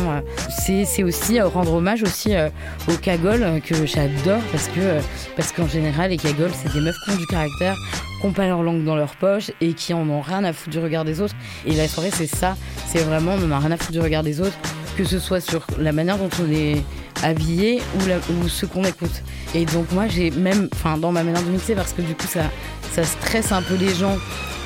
C'est, aussi euh, rendre hommage aussi euh, aux cagoles euh, que j'adore parce que parce qu'en général les cagoles c'est des meufs qui ont du caractère, qui n'ont pas leur langue dans leur poche et qui en ont rien à foutre du regard des autres. Et la soirée c'est ça, c'est vraiment on en rien à foutre du regard des autres, que ce soit sur la manière dont on est habillé ou, la- ou ce qu'on écoute. Et donc moi j'ai même, enfin dans ma manière de mixer parce que du coup ça ça stresse un peu les gens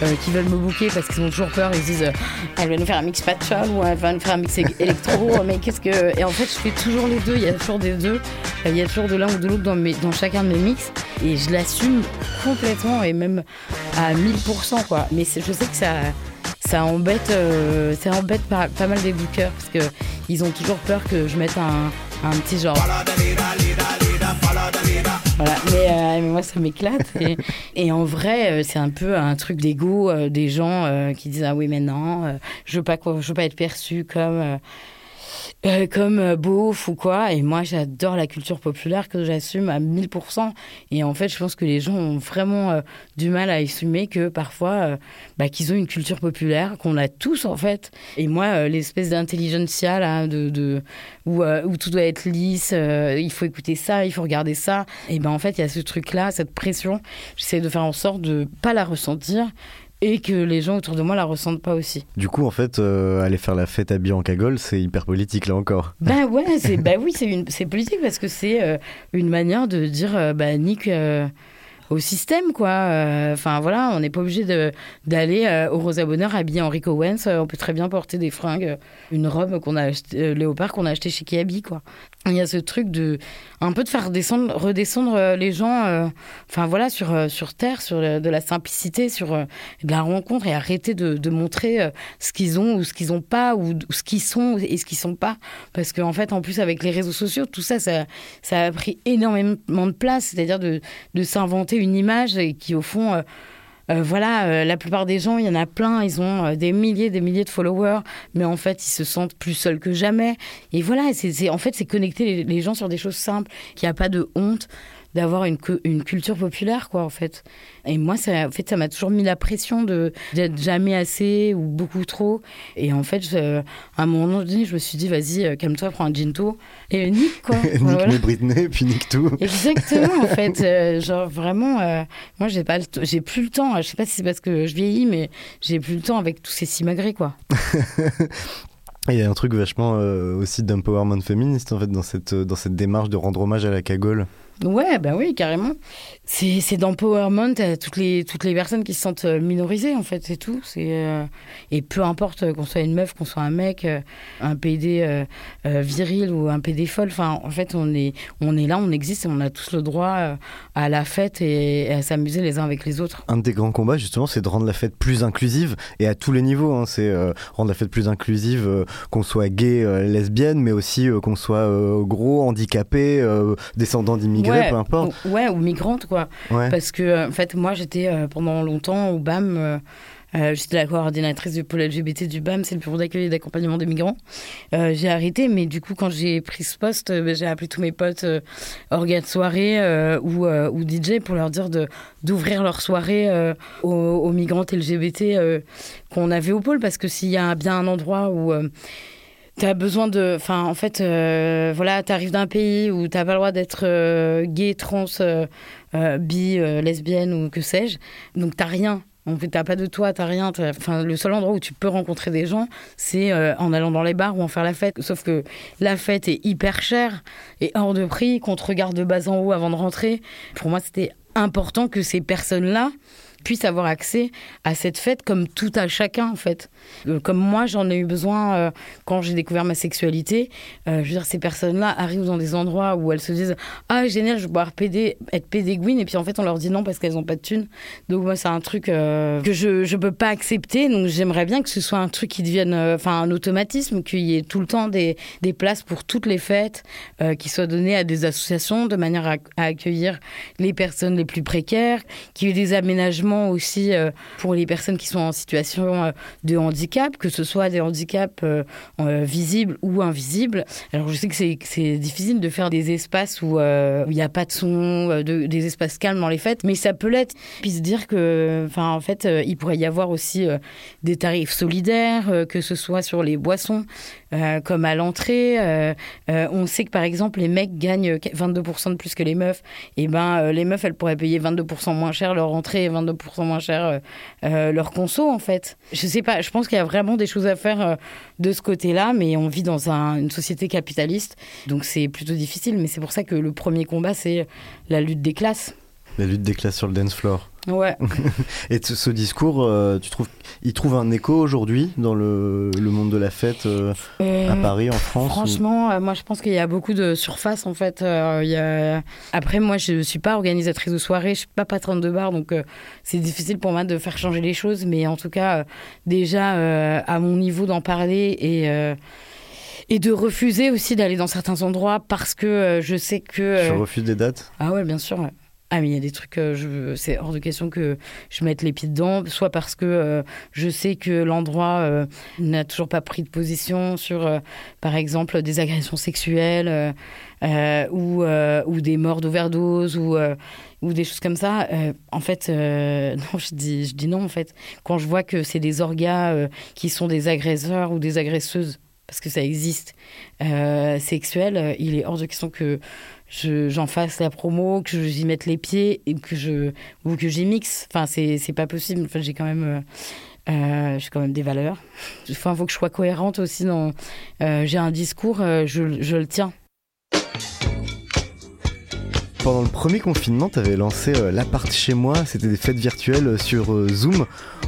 euh, qui veulent me bouquer parce qu'ils ont toujours peur. Ils se disent, euh, elle va nous faire un mix patchol ou elle va nous faire un mix électro. mais qu'est-ce que. Et en fait, je fais toujours les deux. Il y a toujours des deux. Il y a toujours de l'un ou de l'autre dans, mes... dans chacun de mes mix. Et je l'assume complètement et même à 1000%. Quoi. Mais je sais que ça. Ça embête, euh, ça embête pas, pas mal des bookers parce que ils ont toujours peur que je mette un, un petit genre. Voilà, mais, euh, mais moi ça m'éclate. Et, et en vrai, euh, c'est un peu un truc d'ego euh, des gens euh, qui disent ah oui mais non, euh, je veux pas quoi, je veux pas être perçu comme euh, comme euh, beauf ou quoi. Et moi j'adore la culture populaire que j'assume à 1000%. Et en fait, je pense que les gens ont vraiment euh, du mal à assumer que parfois bah, qu'ils ont une culture populaire qu'on a tous en fait. Et moi, l'espèce d'intelligentsia là, de, de où, où tout doit être lisse, il faut écouter ça, il faut regarder ça. Et ben en fait, il y a ce truc-là, cette pression. J'essaie de faire en sorte de pas la ressentir et que les gens autour de moi la ressentent pas aussi. Du coup, en fait, euh, aller faire la fête habillée en cagole, c'est hyper politique là encore. Ben ouais, c'est bah oui, c'est politique parce que c'est euh, une manière de dire euh, bah nique euh, au système, quoi. Enfin voilà, on n'est pas obligé de- d'aller au Rosa Bonheur habillé en Rick Owens. On peut très bien porter des fringues, une robe qu'on a acheté, léopard qu'on a acheté chez Kiabi, quoi. Il y a ce truc de un peu de faire descendre, redescendre euh, les gens, euh, enfin voilà, sur euh, sur terre, sur de la simplicité, sur de la rencontre et arrêter de, montrer ce qu'ils ont ou ce qu'ils ont pas ou, ce qu'ils sont et ce qu'ils sont pas, parce qu'en fait, en plus avec les réseaux sociaux, tout ça, ça, ça a pris énormément de place, c'est-à-dire de de s'inventer une image et qui au fond euh, voilà, euh, la plupart des gens, il y en a plein, ils ont euh, des milliers, des milliers de followers, mais en fait, ils se sentent plus seuls que jamais. Et voilà, c'est- en fait, c'est connecter les, les gens sur des choses simples, qu'il n'y a pas de honte d'avoir une, une culture populaire, quoi, en fait. Et moi, ça, en fait, ça m'a toujours mis la pression de, d'être jamais assez ou beaucoup trop. Et en fait, je- à un moment donné, je me suis dit, vas-y, euh, calme-toi, prends un ginto et nique, quoi. nique Voilà. mes Britney, puis nique tout. Exactement, en fait. Euh, genre, vraiment, euh, moi, j'ai pas j'ai plus le temps. Je sais pas si c'est parce que je vieillis, mais j'ai plus le temps avec tous ces simagrées, quoi. Il y a un truc vachement euh, aussi d'empowerment féministe en fait dans cette, dans cette démarche de rendre hommage à la cagole. Ouais, bah oui, carrément. C'est, d'empowerment à toutes les, toutes les personnes qui se sentent euh, minorisées, en fait, c'est tout. Euh, et peu importe euh, qu'on soit une meuf, qu'on soit un mec, euh, un PD euh, euh, viril ou un PD folle, enfin, en fait, on est, on est là, on existe et on a tous le droit euh, à la fête et, à s'amuser les uns avec les autres. Un des grands combats justement c'est de rendre la fête plus inclusive et à tous les niveaux. hein. C'est euh, rendre la fête plus inclusive, euh, qu'on soit gay, euh, lesbienne, mais aussi euh, qu'on soit euh, gros, handicapé, euh, descendant Ouais, peu importe. ou- Ouais, ou migrante, quoi. Ouais. Parce que, euh, en fait, moi, j'étais euh, pendant longtemps au BAM. euh, euh, j'étais la coordinatrice du pôle LGBT du BAM, c'est le bureau d'accueil et d'accompagnement des migrants. Euh, j'ai arrêté, mais du coup, quand j'ai pris ce poste, euh, ben, j'ai appelé tous mes potes orgas de soirée ou, ou DJ pour leur dire de d'ouvrir leur soirée aux, aux migrantes LGBT qu'on avait au pôle, parce que s'il y a bien un endroit où T'as besoin de. Enfin, en fait, euh, voilà, t'arrives d'un pays où t'as pas le droit d'être euh, gay, trans, euh, bi, lesbienne ou que sais-je. Donc t'as rien. En fait, t'as pas de toi, t'as rien. Enfin, le seul endroit où tu peux rencontrer des gens, c'est en allant dans les bars ou en faire la fête. Sauf que la fête est hyper chère et hors de prix, qu'on te regarde de bas en haut avant de rentrer. Pour moi, c'était important que ces personnes-là puissent avoir accès à cette fête comme tout à chacun en fait. Euh, comme moi j'en ai eu besoin euh, quand j'ai découvert ma sexualité. Euh, je veux dire ces personnes-là arrivent dans des endroits où elles se disent ah génial je vais pouvoir PD, être pédéguine et puis en fait on leur dit non parce qu'elles ont pas de thunes. Donc moi c'est un truc que je je peux pas accepter donc j'aimerais bien que ce soit un truc qui devienne enfin un automatisme qu'il y ait tout le temps des des places pour toutes les fêtes qui soient données à des associations de manière à, accueillir les personnes les plus précaires, qu'il y ait des aménagements aussi pour les personnes qui sont en situation de handicap, que ce soit des handicaps euh, euh, visibles ou invisibles. Alors je sais que c'est difficile de faire des espaces où euh, il n'y a pas de son, de- des espaces calmes dans les fêtes, mais ça peut l'être. Puis se dire que, enfin en fait, il pourrait y avoir aussi des tarifs solidaires, que ce soit sur les boissons, euh, comme à l'entrée. euh, euh, on sait que par exemple les mecs gagnent 22% de plus que les meufs. Et ben euh, les meufs elles pourraient payer 22% moins cher leur entrée et 22% moins cher leur conso en fait. Je sais pas, je pense qu'il y a vraiment des choses à faire de ce côté-là, mais on vit dans un- une société capitaliste, donc c'est plutôt difficile. Mais c'est pour ça que le premier combat c'est la lutte des classes. La lutte des classes sur le dance floor. Ouais. Et ce, discours, euh, tu trouves, il trouve un écho aujourd'hui dans le, le monde de la fête euh, à Euh, Paris, en France ou- Franchement, euh, moi je pense qu'il y a beaucoup de surface en fait. Il y a... Après, moi je suis pas organisatrice de soirée, je suis pas patronne de bar, donc c'est difficile pour moi de faire changer les choses. Mais en tout cas, déjà à mon niveau d'en parler et. et de refuser aussi d'aller dans certains endroits parce que euh, je sais que. Euh, refuses des dates? Ah ouais, bien sûr. ouais. Ah mais il y a des trucs, euh, c'est hors de question que je mette les pieds dedans, soit parce que euh, je sais que l'endroit euh, n'a toujours pas pris de position sur, par exemple, des agressions sexuelles ou, ou des morts d'overdose ou, ou des choses comme ça. En fait, non, je dis, je dis non en fait. Quand je vois que c'est des orgas qui sont des agresseurs ou des agresseuses, parce que ça existe, sexuels, euh, il est hors de question que je- j'en fasse la promo, que j'y mette les pieds et que je ou que j'y mixe. Enfin, c'est pas possible. Enfin, j'ai quand même euh, euh, j'ai quand même des valeurs. Enfin, faut que je sois cohérente aussi dans. euh, j'ai un discours, je, je le tiens. Pendant le premier confinement, tu avais lancé euh, l'appart chez moi. C'était des fêtes virtuelles euh, sur euh, Zoom.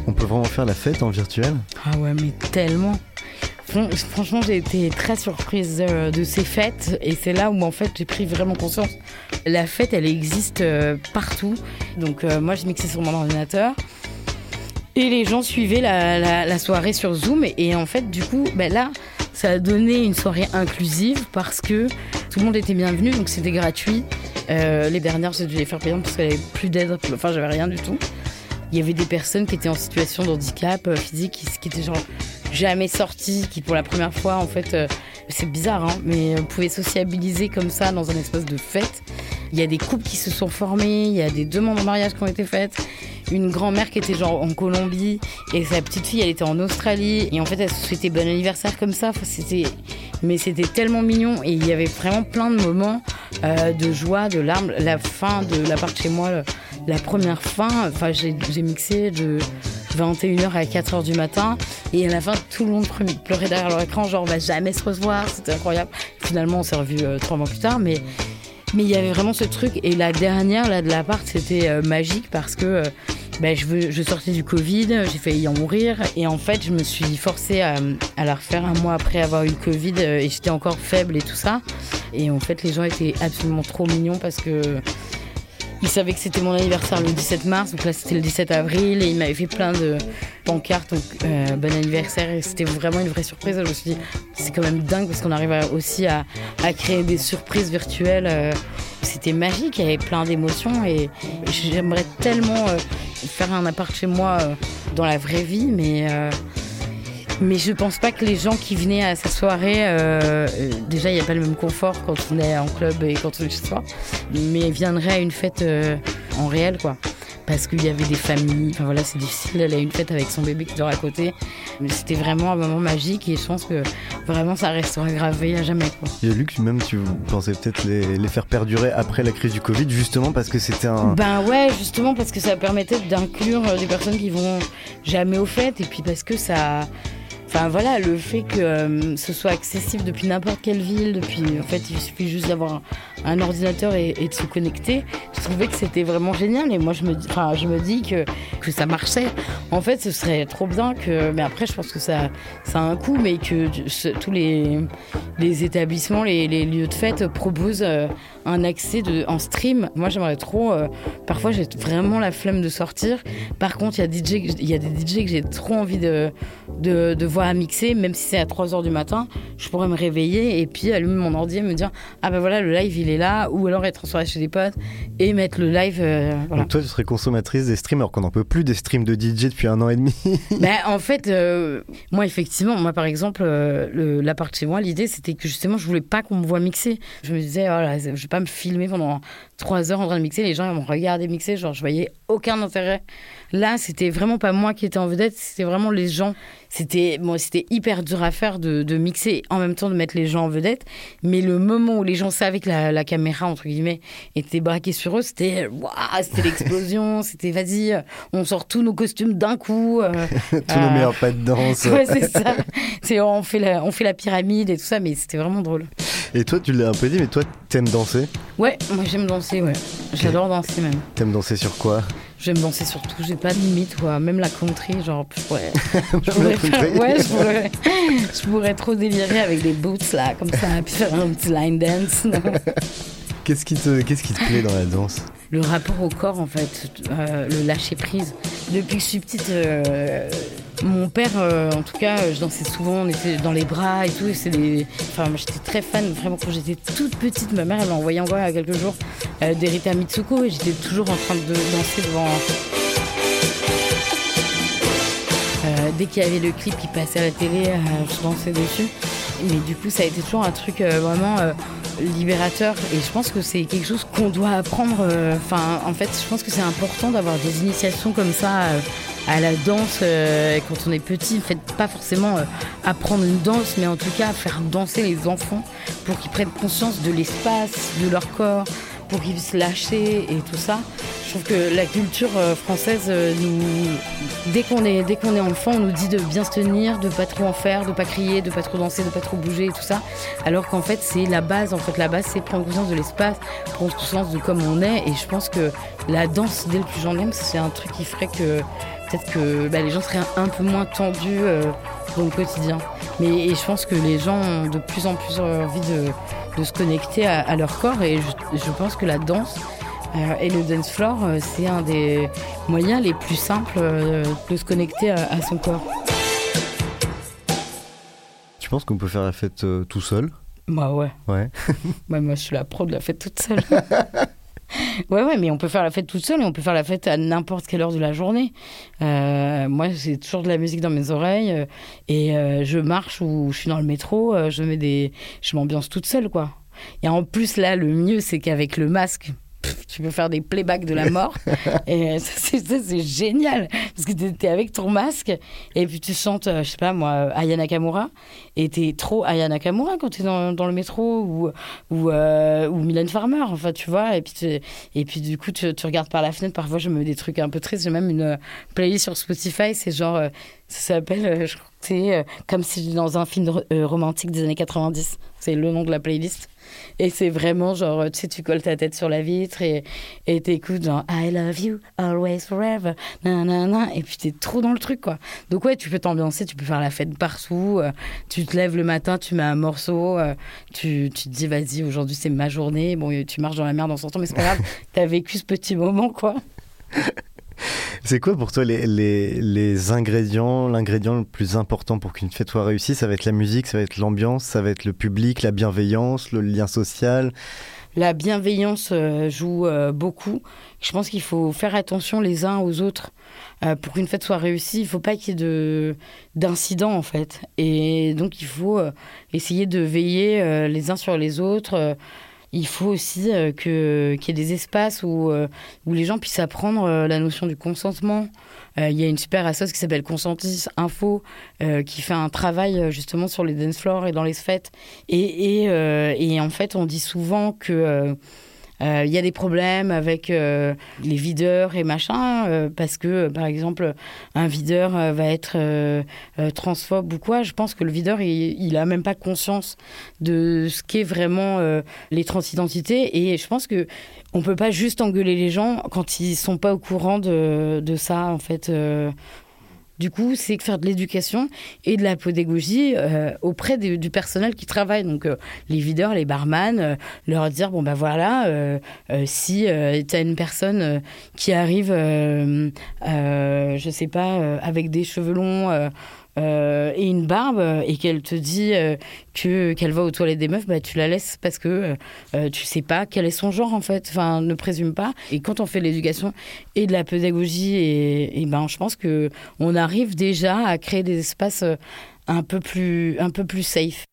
On peut vraiment faire la fête en virtuel? Ah ouais, mais tellement. Fran- Franchement, j'ai été très surprise de ces fêtes et c'est là où en fait j'ai pris vraiment conscience. La fête, elle existe partout. Donc moi, je mixais sur mon ordinateur et les gens suivaient la, soirée sur Zoom et en fait, du coup, ben là, ça a donné une soirée inclusive parce que tout le monde était bienvenu, donc c'était gratuit. Euh, les dernières, j'ai dû les faire payantes parce qu'il n'y avait plus d'aide, enfin, j'avais rien du tout. Il y avait des personnes qui étaient en situation de handicap euh, physique, qui, qui étaient genre jamais sorties, qui pour la première fois, en fait, euh, c'est bizarre, hein, mais euh, pouvaient sociabiliser comme ça dans un espace de fête. Il y a des couples qui se sont formés, il y a des demandes en mariage qui ont été faites. Une grand-mère qui était genre en Colombie et sa petite fille, elle était en Australie. Et en fait, elle se souhaitait bon anniversaire comme ça. Mais c'était tellement mignon et il y avait vraiment plein de moments euh, de joie, de larmes. La fin de l'appart chez moi, la première fin, enfin, j'ai mixé de 21h à 4h du matin et à la fin, tout le monde pleurait derrière leur écran, genre on va jamais se revoir. C'était incroyable. Finalement, on s'est revus euh, trois mois plus tard, mais mais il y avait vraiment ce truc. Et la dernière, là, de l'appart, c'était euh, magique parce que euh, ben, je, sortais du Covid, j'ai failli en mourir. Et en fait, je me suis forcée à, à la refaire un mois après avoir eu le Covid et j'étais encore faible et tout ça. Et en fait, les gens étaient absolument trop mignons parce que. Ils savaient que c'était mon anniversaire le 17 mars, donc là c'était le 17 avril, et ils m'avaient fait plein de pancartes, donc euh, bon anniversaire, et c'était vraiment une vraie surprise. Je me suis dit, c'est quand même dingue parce qu'on arrive aussi à, à créer des surprises virtuelles. euh, c'était magique, il y avait plein d'émotions, et j'aimerais tellement euh, faire un appart chez moi euh, dans la vraie vie, mais. Mais je pense pas que les gens qui venaient à sa soirée, euh, euh, déjà il n'y a pas le même confort quand on est en club et quand on est chez soi, mais viendraient à une fête euh, en réel quoi. Parce qu'il y avait des familles, enfin voilà, c'est difficile. Elle a une fête avec son bébé qui dort à côté. Mais c'était vraiment un moment magique et je pense que vraiment ça restera gravé à jamais quoi. A Luc, même tu pensais peut-être les, les faire perdurer après la crise du Covid, justement parce que c'était un. Ben ouais, justement parce que ça permettait d'inclure des personnes qui vont jamais aux fêtes et puis parce que ça. Enfin voilà, le fait que euh, ce soit accessible depuis n'importe quelle ville, depuis en fait il suffit juste d'avoir un, ordinateur et, de se connecter. Je trouvais que c'était vraiment génial et moi je me, dis- enfin je me dis que ça marchait. En fait, ce serait trop bien que, mais après je pense que ça ça a un coût, mais que ce- tous les les établissements, les, les lieux de fête proposent euh, un accès de, en stream. Moi, j'aimerais trop. euh, parfois, j'ai vraiment la flemme de sortir. Par contre, il y, y a des DJ que j'ai trop envie de, de, de voir à mixer, même si c'est à 3 h du matin. Je pourrais me réveiller et puis allumer mon ordi et me dire Ah ben voilà, le live il est là. Ou alors être en soirée chez des potes et mettre le live. euh, voilà. Donc toi, tu serais consommatrice des streams alors qu'on n'en peut plus des streams de DJ depuis un an et demi. Ben, en fait, euh, moi, effectivement, moi, par exemple, euh, l'appart chez moi, l'idée, c'était que justement, je voulais pas qu'on me voit mixer. Je me disais, oh là, je vais pas me filmer pendant trois heures en train de mixer. Les gens, me regarder mixer. Genre, je voyais aucun intérêt. Là, c'était vraiment pas moi qui étais en vedette, c'était vraiment les gens. C'était moi, c'était hyper dur à faire de, de mixer en même temps de mettre les gens en vedette. Mais le moment où les gens savaient que la, la caméra, entre guillemets, était braquée sur eux, c'était waouh, c'était l'explosion. c'était vas-y, on sort tous nos costumes d'un coup. euh, Tous nos euh, meilleurs pas de danse. Ouais, c'est ça. C'est, on, fait la, on fait la pyramide et tout ça, mais c'était vraiment drôle. Et toi, tu l'as un peu dit, mais toi, t'aimes danser? Ouais, moi j'aime danser, ouais. J'adore danser même. T'aimes danser sur quoi? J'aime danser surtout, j'ai pas de limite, quoi. Même la country, genre, je pourrais, je pourrais faire- ouais, je pourrais, je pourrais trop délirer avec des boots là, comme ça, puis faire un petit line dance. Qu'est-ce qui, te, qu'est-ce qui te plaît dans la danse? Le rapport au corps, en fait, euh, le lâcher prise. Depuis que je suis petite, euh, mon père, euh, en tout cas, je dansais souvent, on était dans les bras et tout. Des... Enfin, j'étais très fan, vraiment, quand j'étais toute petite, ma mère, elle m'a envoyé encore il y a quelques jours d'Erita Mitsuko et j'étais toujours en train de danser devant. Dès qu'il y avait le clip qui passait à la télé, je dansais dessus. Mais du coup, ça a été toujours un truc vraiment libérateur. Et je pense que c'est quelque chose qu'on doit apprendre. euh, Enfin, en fait, je pense que c'est important d'avoir des initiations comme ça euh, à la danse euh, quand on est petit. En fait, pas forcément apprendre une danse, mais en tout cas faire danser les enfants pour qu'ils prennent conscience de l'espace, de leur corps, pour qu'ils puissent lâcher et tout ça. Je trouve que la culture euh, française euh, nous, dès qu'on est est enfant, on nous dit de bien se tenir, de pas trop en faire, de pas crier, de pas trop danser, de pas trop bouger et tout ça. Alors qu'en fait, c'est la base. En fait, la base, c'est prendre conscience de l'espace, prendre conscience de comme on est. Et je pense que la danse, dès le plus jeune âge, c'est un truc qui ferait que peut-être que bah, les gens seraient un peu moins tendus euh, dans le quotidien. Mais et je pense que les gens ont de plus en plus envie de, de se connecter à, à leur corps. Et je, je pense que la danse euh, et le dance floor, euh, c'est un des moyens les plus simples euh, de se connecter à, à son corps. Tu penses qu'on peut faire la fête tout seul? Bah ouais. Ouais. Ouais, moi, je suis la pro de la fête toute seule. ouais, ouais, mais on peut faire la fête toute seule et on peut faire la fête à n'importe quelle heure de la journée. Euh, moi, j'ai toujours de la musique dans mes oreilles euh, et euh, je marche ou je suis dans le métro, je je m'ambiance toute seule, quoi. Et en plus, là, le mieux, c'est qu'avec le masque. Tu peux faire des playbacks de la mort. Et euh, ça, c'est génial. Parce que t'es- t'es avec ton masque et puis tu chantes euh, je sais pas moi Aya Nakamura. Et t'es trop Aya Nakamura quand t'es dans, dans le métro ou ou, euh, ou Mylène Farmer enfin tu vois. Et puis tu- et puis du coup tu, tu regardes par la fenêtre. Parfois je me mets des trucs un peu tristes. J'ai même une euh, playlist sur Spotify. C'est genre ça s'appelle je crois que c'est comme si dans un film romantique des années 90 c'est le nom de la playlist et c'est vraiment genre tu sais tu colles ta tête sur la vitre et t'écoutes genre I love you always forever nanana et puis t'es trop dans le truc quoi. Donc ouais tu peux t'ambiancer tu peux faire la fête partout euh, tu te lèves le matin tu mets un morceau euh, tu, tu te dis vas-y aujourd'hui c'est ma journée. Bon tu marches dans la merde en sortant mais c'est pas grave. T'as vécu ce petit moment quoi C'est quoi pour toi les, les, les ingrédients, l'ingrédient le plus important pour qu'une fête soit réussie? Ça va être la musique, ça va être l'ambiance, ça va être le public, la bienveillance, le lien social? la bienveillance euh, joue euh, beaucoup. Je pense qu'il faut faire attention les uns aux autres. Euh, pour qu'une fête soit réussie, il faut pas qu'il y ait de d'incidents en fait. Et donc il faut essayer de veiller les uns sur les autres. Il faut aussi euh, que qu'il y ait des espaces où euh, où les gens puissent apprendre euh, la notion du consentement. Il y a une super assoce qui s'appelle Consentis Info qui fait un travail justement sur les dance floors et dans les fêtes. Et, et, et en fait, on dit souvent que il y a des problèmes avec euh, les videurs et machin, euh, parce que, euh, par exemple, un videur euh, va être euh, euh, transphobe ou quoi. Je pense que le videur, il, il a même pas conscience de ce qu'est vraiment euh, les transidentités. Et je pense que on peut pas juste engueuler les gens quand ils sont pas au courant de, de ça, en fait. Du coup, c'est faire de l'éducation et de la pédagogie euh, auprès du personnel qui travaille. Donc, euh, les videurs, les barman, euh, leur dire bon, ben voilà, euh, euh, si tu as une personne qui arrive, je sais pas, avec des cheveux longs. Euh, et une barbe et qu'elle te dit euh, que qu'elle va aux toilettes des meufs, bah tu la laisses parce que euh, euh, tu sais pas quel est son genre en fait. Enfin, ne présume pas. Et quand on fait de l'éducation et de la pédagogie, et, et ben je pense que on arrive déjà à créer des espaces un peu plus un peu plus safe.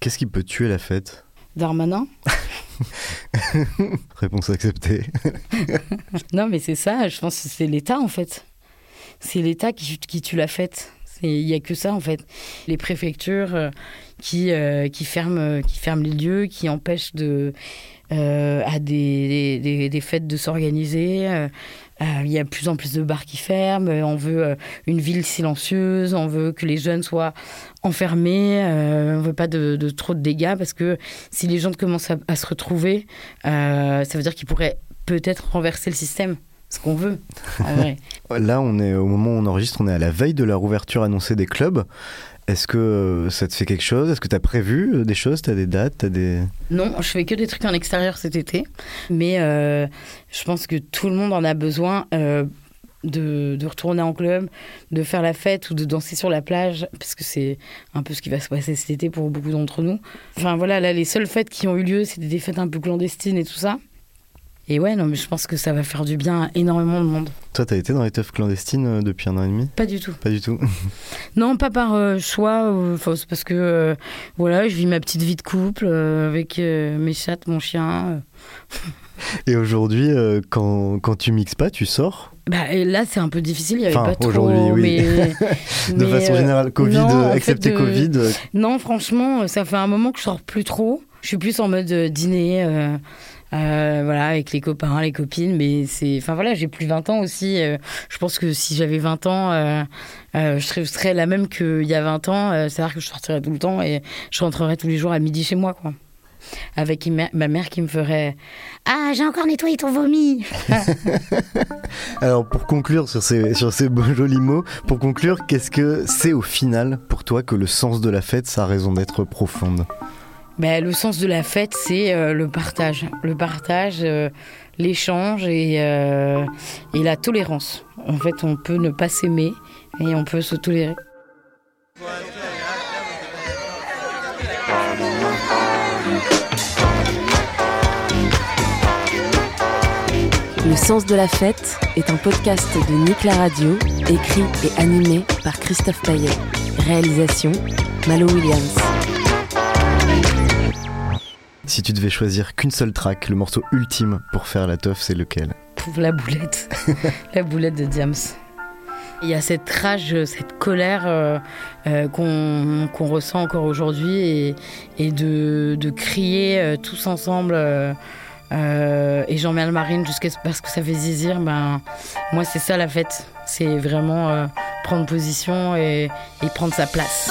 Qu'est-ce qui peut tuer la fête? Darmanin Réponse acceptée. Non, mais c'est ça. Je pense que c'est l'État en fait. C'est l'État qui, qui tue la fête. Il y a que ça en fait. Les préfectures euh, qui euh, qui ferment euh, qui ferment les lieux, qui empêchent de à des, des, des fêtes de s'organiser. Il y a de plus en plus de bars qui ferment. On veut une ville silencieuse. On veut que les jeunes soient enfermés. On veut pas de, de trop de dégâts parce que si les gens commencent à, se retrouver, ça veut dire qu'ils pourraient peut-être renverser le système. Ce qu'on veut, en vrai. Là, on est au moment où on enregistre, on est à la veille de la rouverture annoncée des clubs. Est-ce que euh, ça te fait quelque chose? Est-ce que tu as prévu euh, des choses? Tu as des dates? T'as des... Non, je fais que des trucs en extérieur cet été. Mais euh, je pense que tout le monde en a besoin euh, de, de retourner en club, de faire la fête ou de danser sur la plage, parce que c'est un peu ce qui va se passer cet été pour beaucoup d'entre nous. Enfin voilà, là, les seules fêtes qui ont eu lieu, c'était des fêtes un peu clandestines et tout ça. Et ouais, non, mais je pense que ça va faire du bien à énormément de monde. Toi, t'as été dans les teufs clandestines euh, depuis un an et demi? Pas du tout. Pas du tout. Non, pas par euh, choix. euh, enfin, c'est parce que euh, voilà, je vis ma petite vie de couple euh, avec mes chattes, mon chien. Et aujourd'hui, quand, quand tu mixes pas, tu sors? Bah, là, c'est un peu difficile. Il y avait Enfin, pas trop. aujourd'hui, oui. Mais, De mais, façon générale, Covid, non, excepté Covid. Non, franchement, ça fait un moment que je sors plus trop. Je suis plus en mode dîner. Euh, voilà, avec les copains, les copines. Mais c'est, enfin voilà, j'ai plus 20 ans aussi. euh, je pense que si j'avais 20 ans, euh, je serais, la même qu'il y a 20 ans. C'est-à-dire que je sortirais tout le temps et je rentrerais tous les jours à midi chez moi, quoi. Avec ma mère qui me ferait Ah, j'ai encore nettoyé ton vomi Alors pour conclure sur ces, sur ces beaux jolis mots, pour conclure, qu'est-ce que c'est au final pour toi que le sens de la fête, ça a raison d'être profonde? Ben, le sens de la fête, c'est euh, le partage. Le partage, euh, l'échange et, euh, et la tolérance. En fait, on peut ne pas s'aimer et on peut se tolérer. Le sens de la fête est un podcast de Nick la radio, écrit et animé par Christophe Paillet. Réalisation Malo Williams. Si tu devais choisir qu'une seule track, le morceau ultime pour faire la teuf, c'est lequel? Pour la boulette. la boulette de Diams. Il y a cette rage, cette colère euh, euh, qu'on ressent encore aujourd'hui et, et de, de crier euh, tous ensemble euh, euh, et j'emmène Marine jusqu'à ce parce que ça fait zizir. Ben, moi, c'est ça la fête. C'est vraiment euh, prendre position et, et prendre sa place.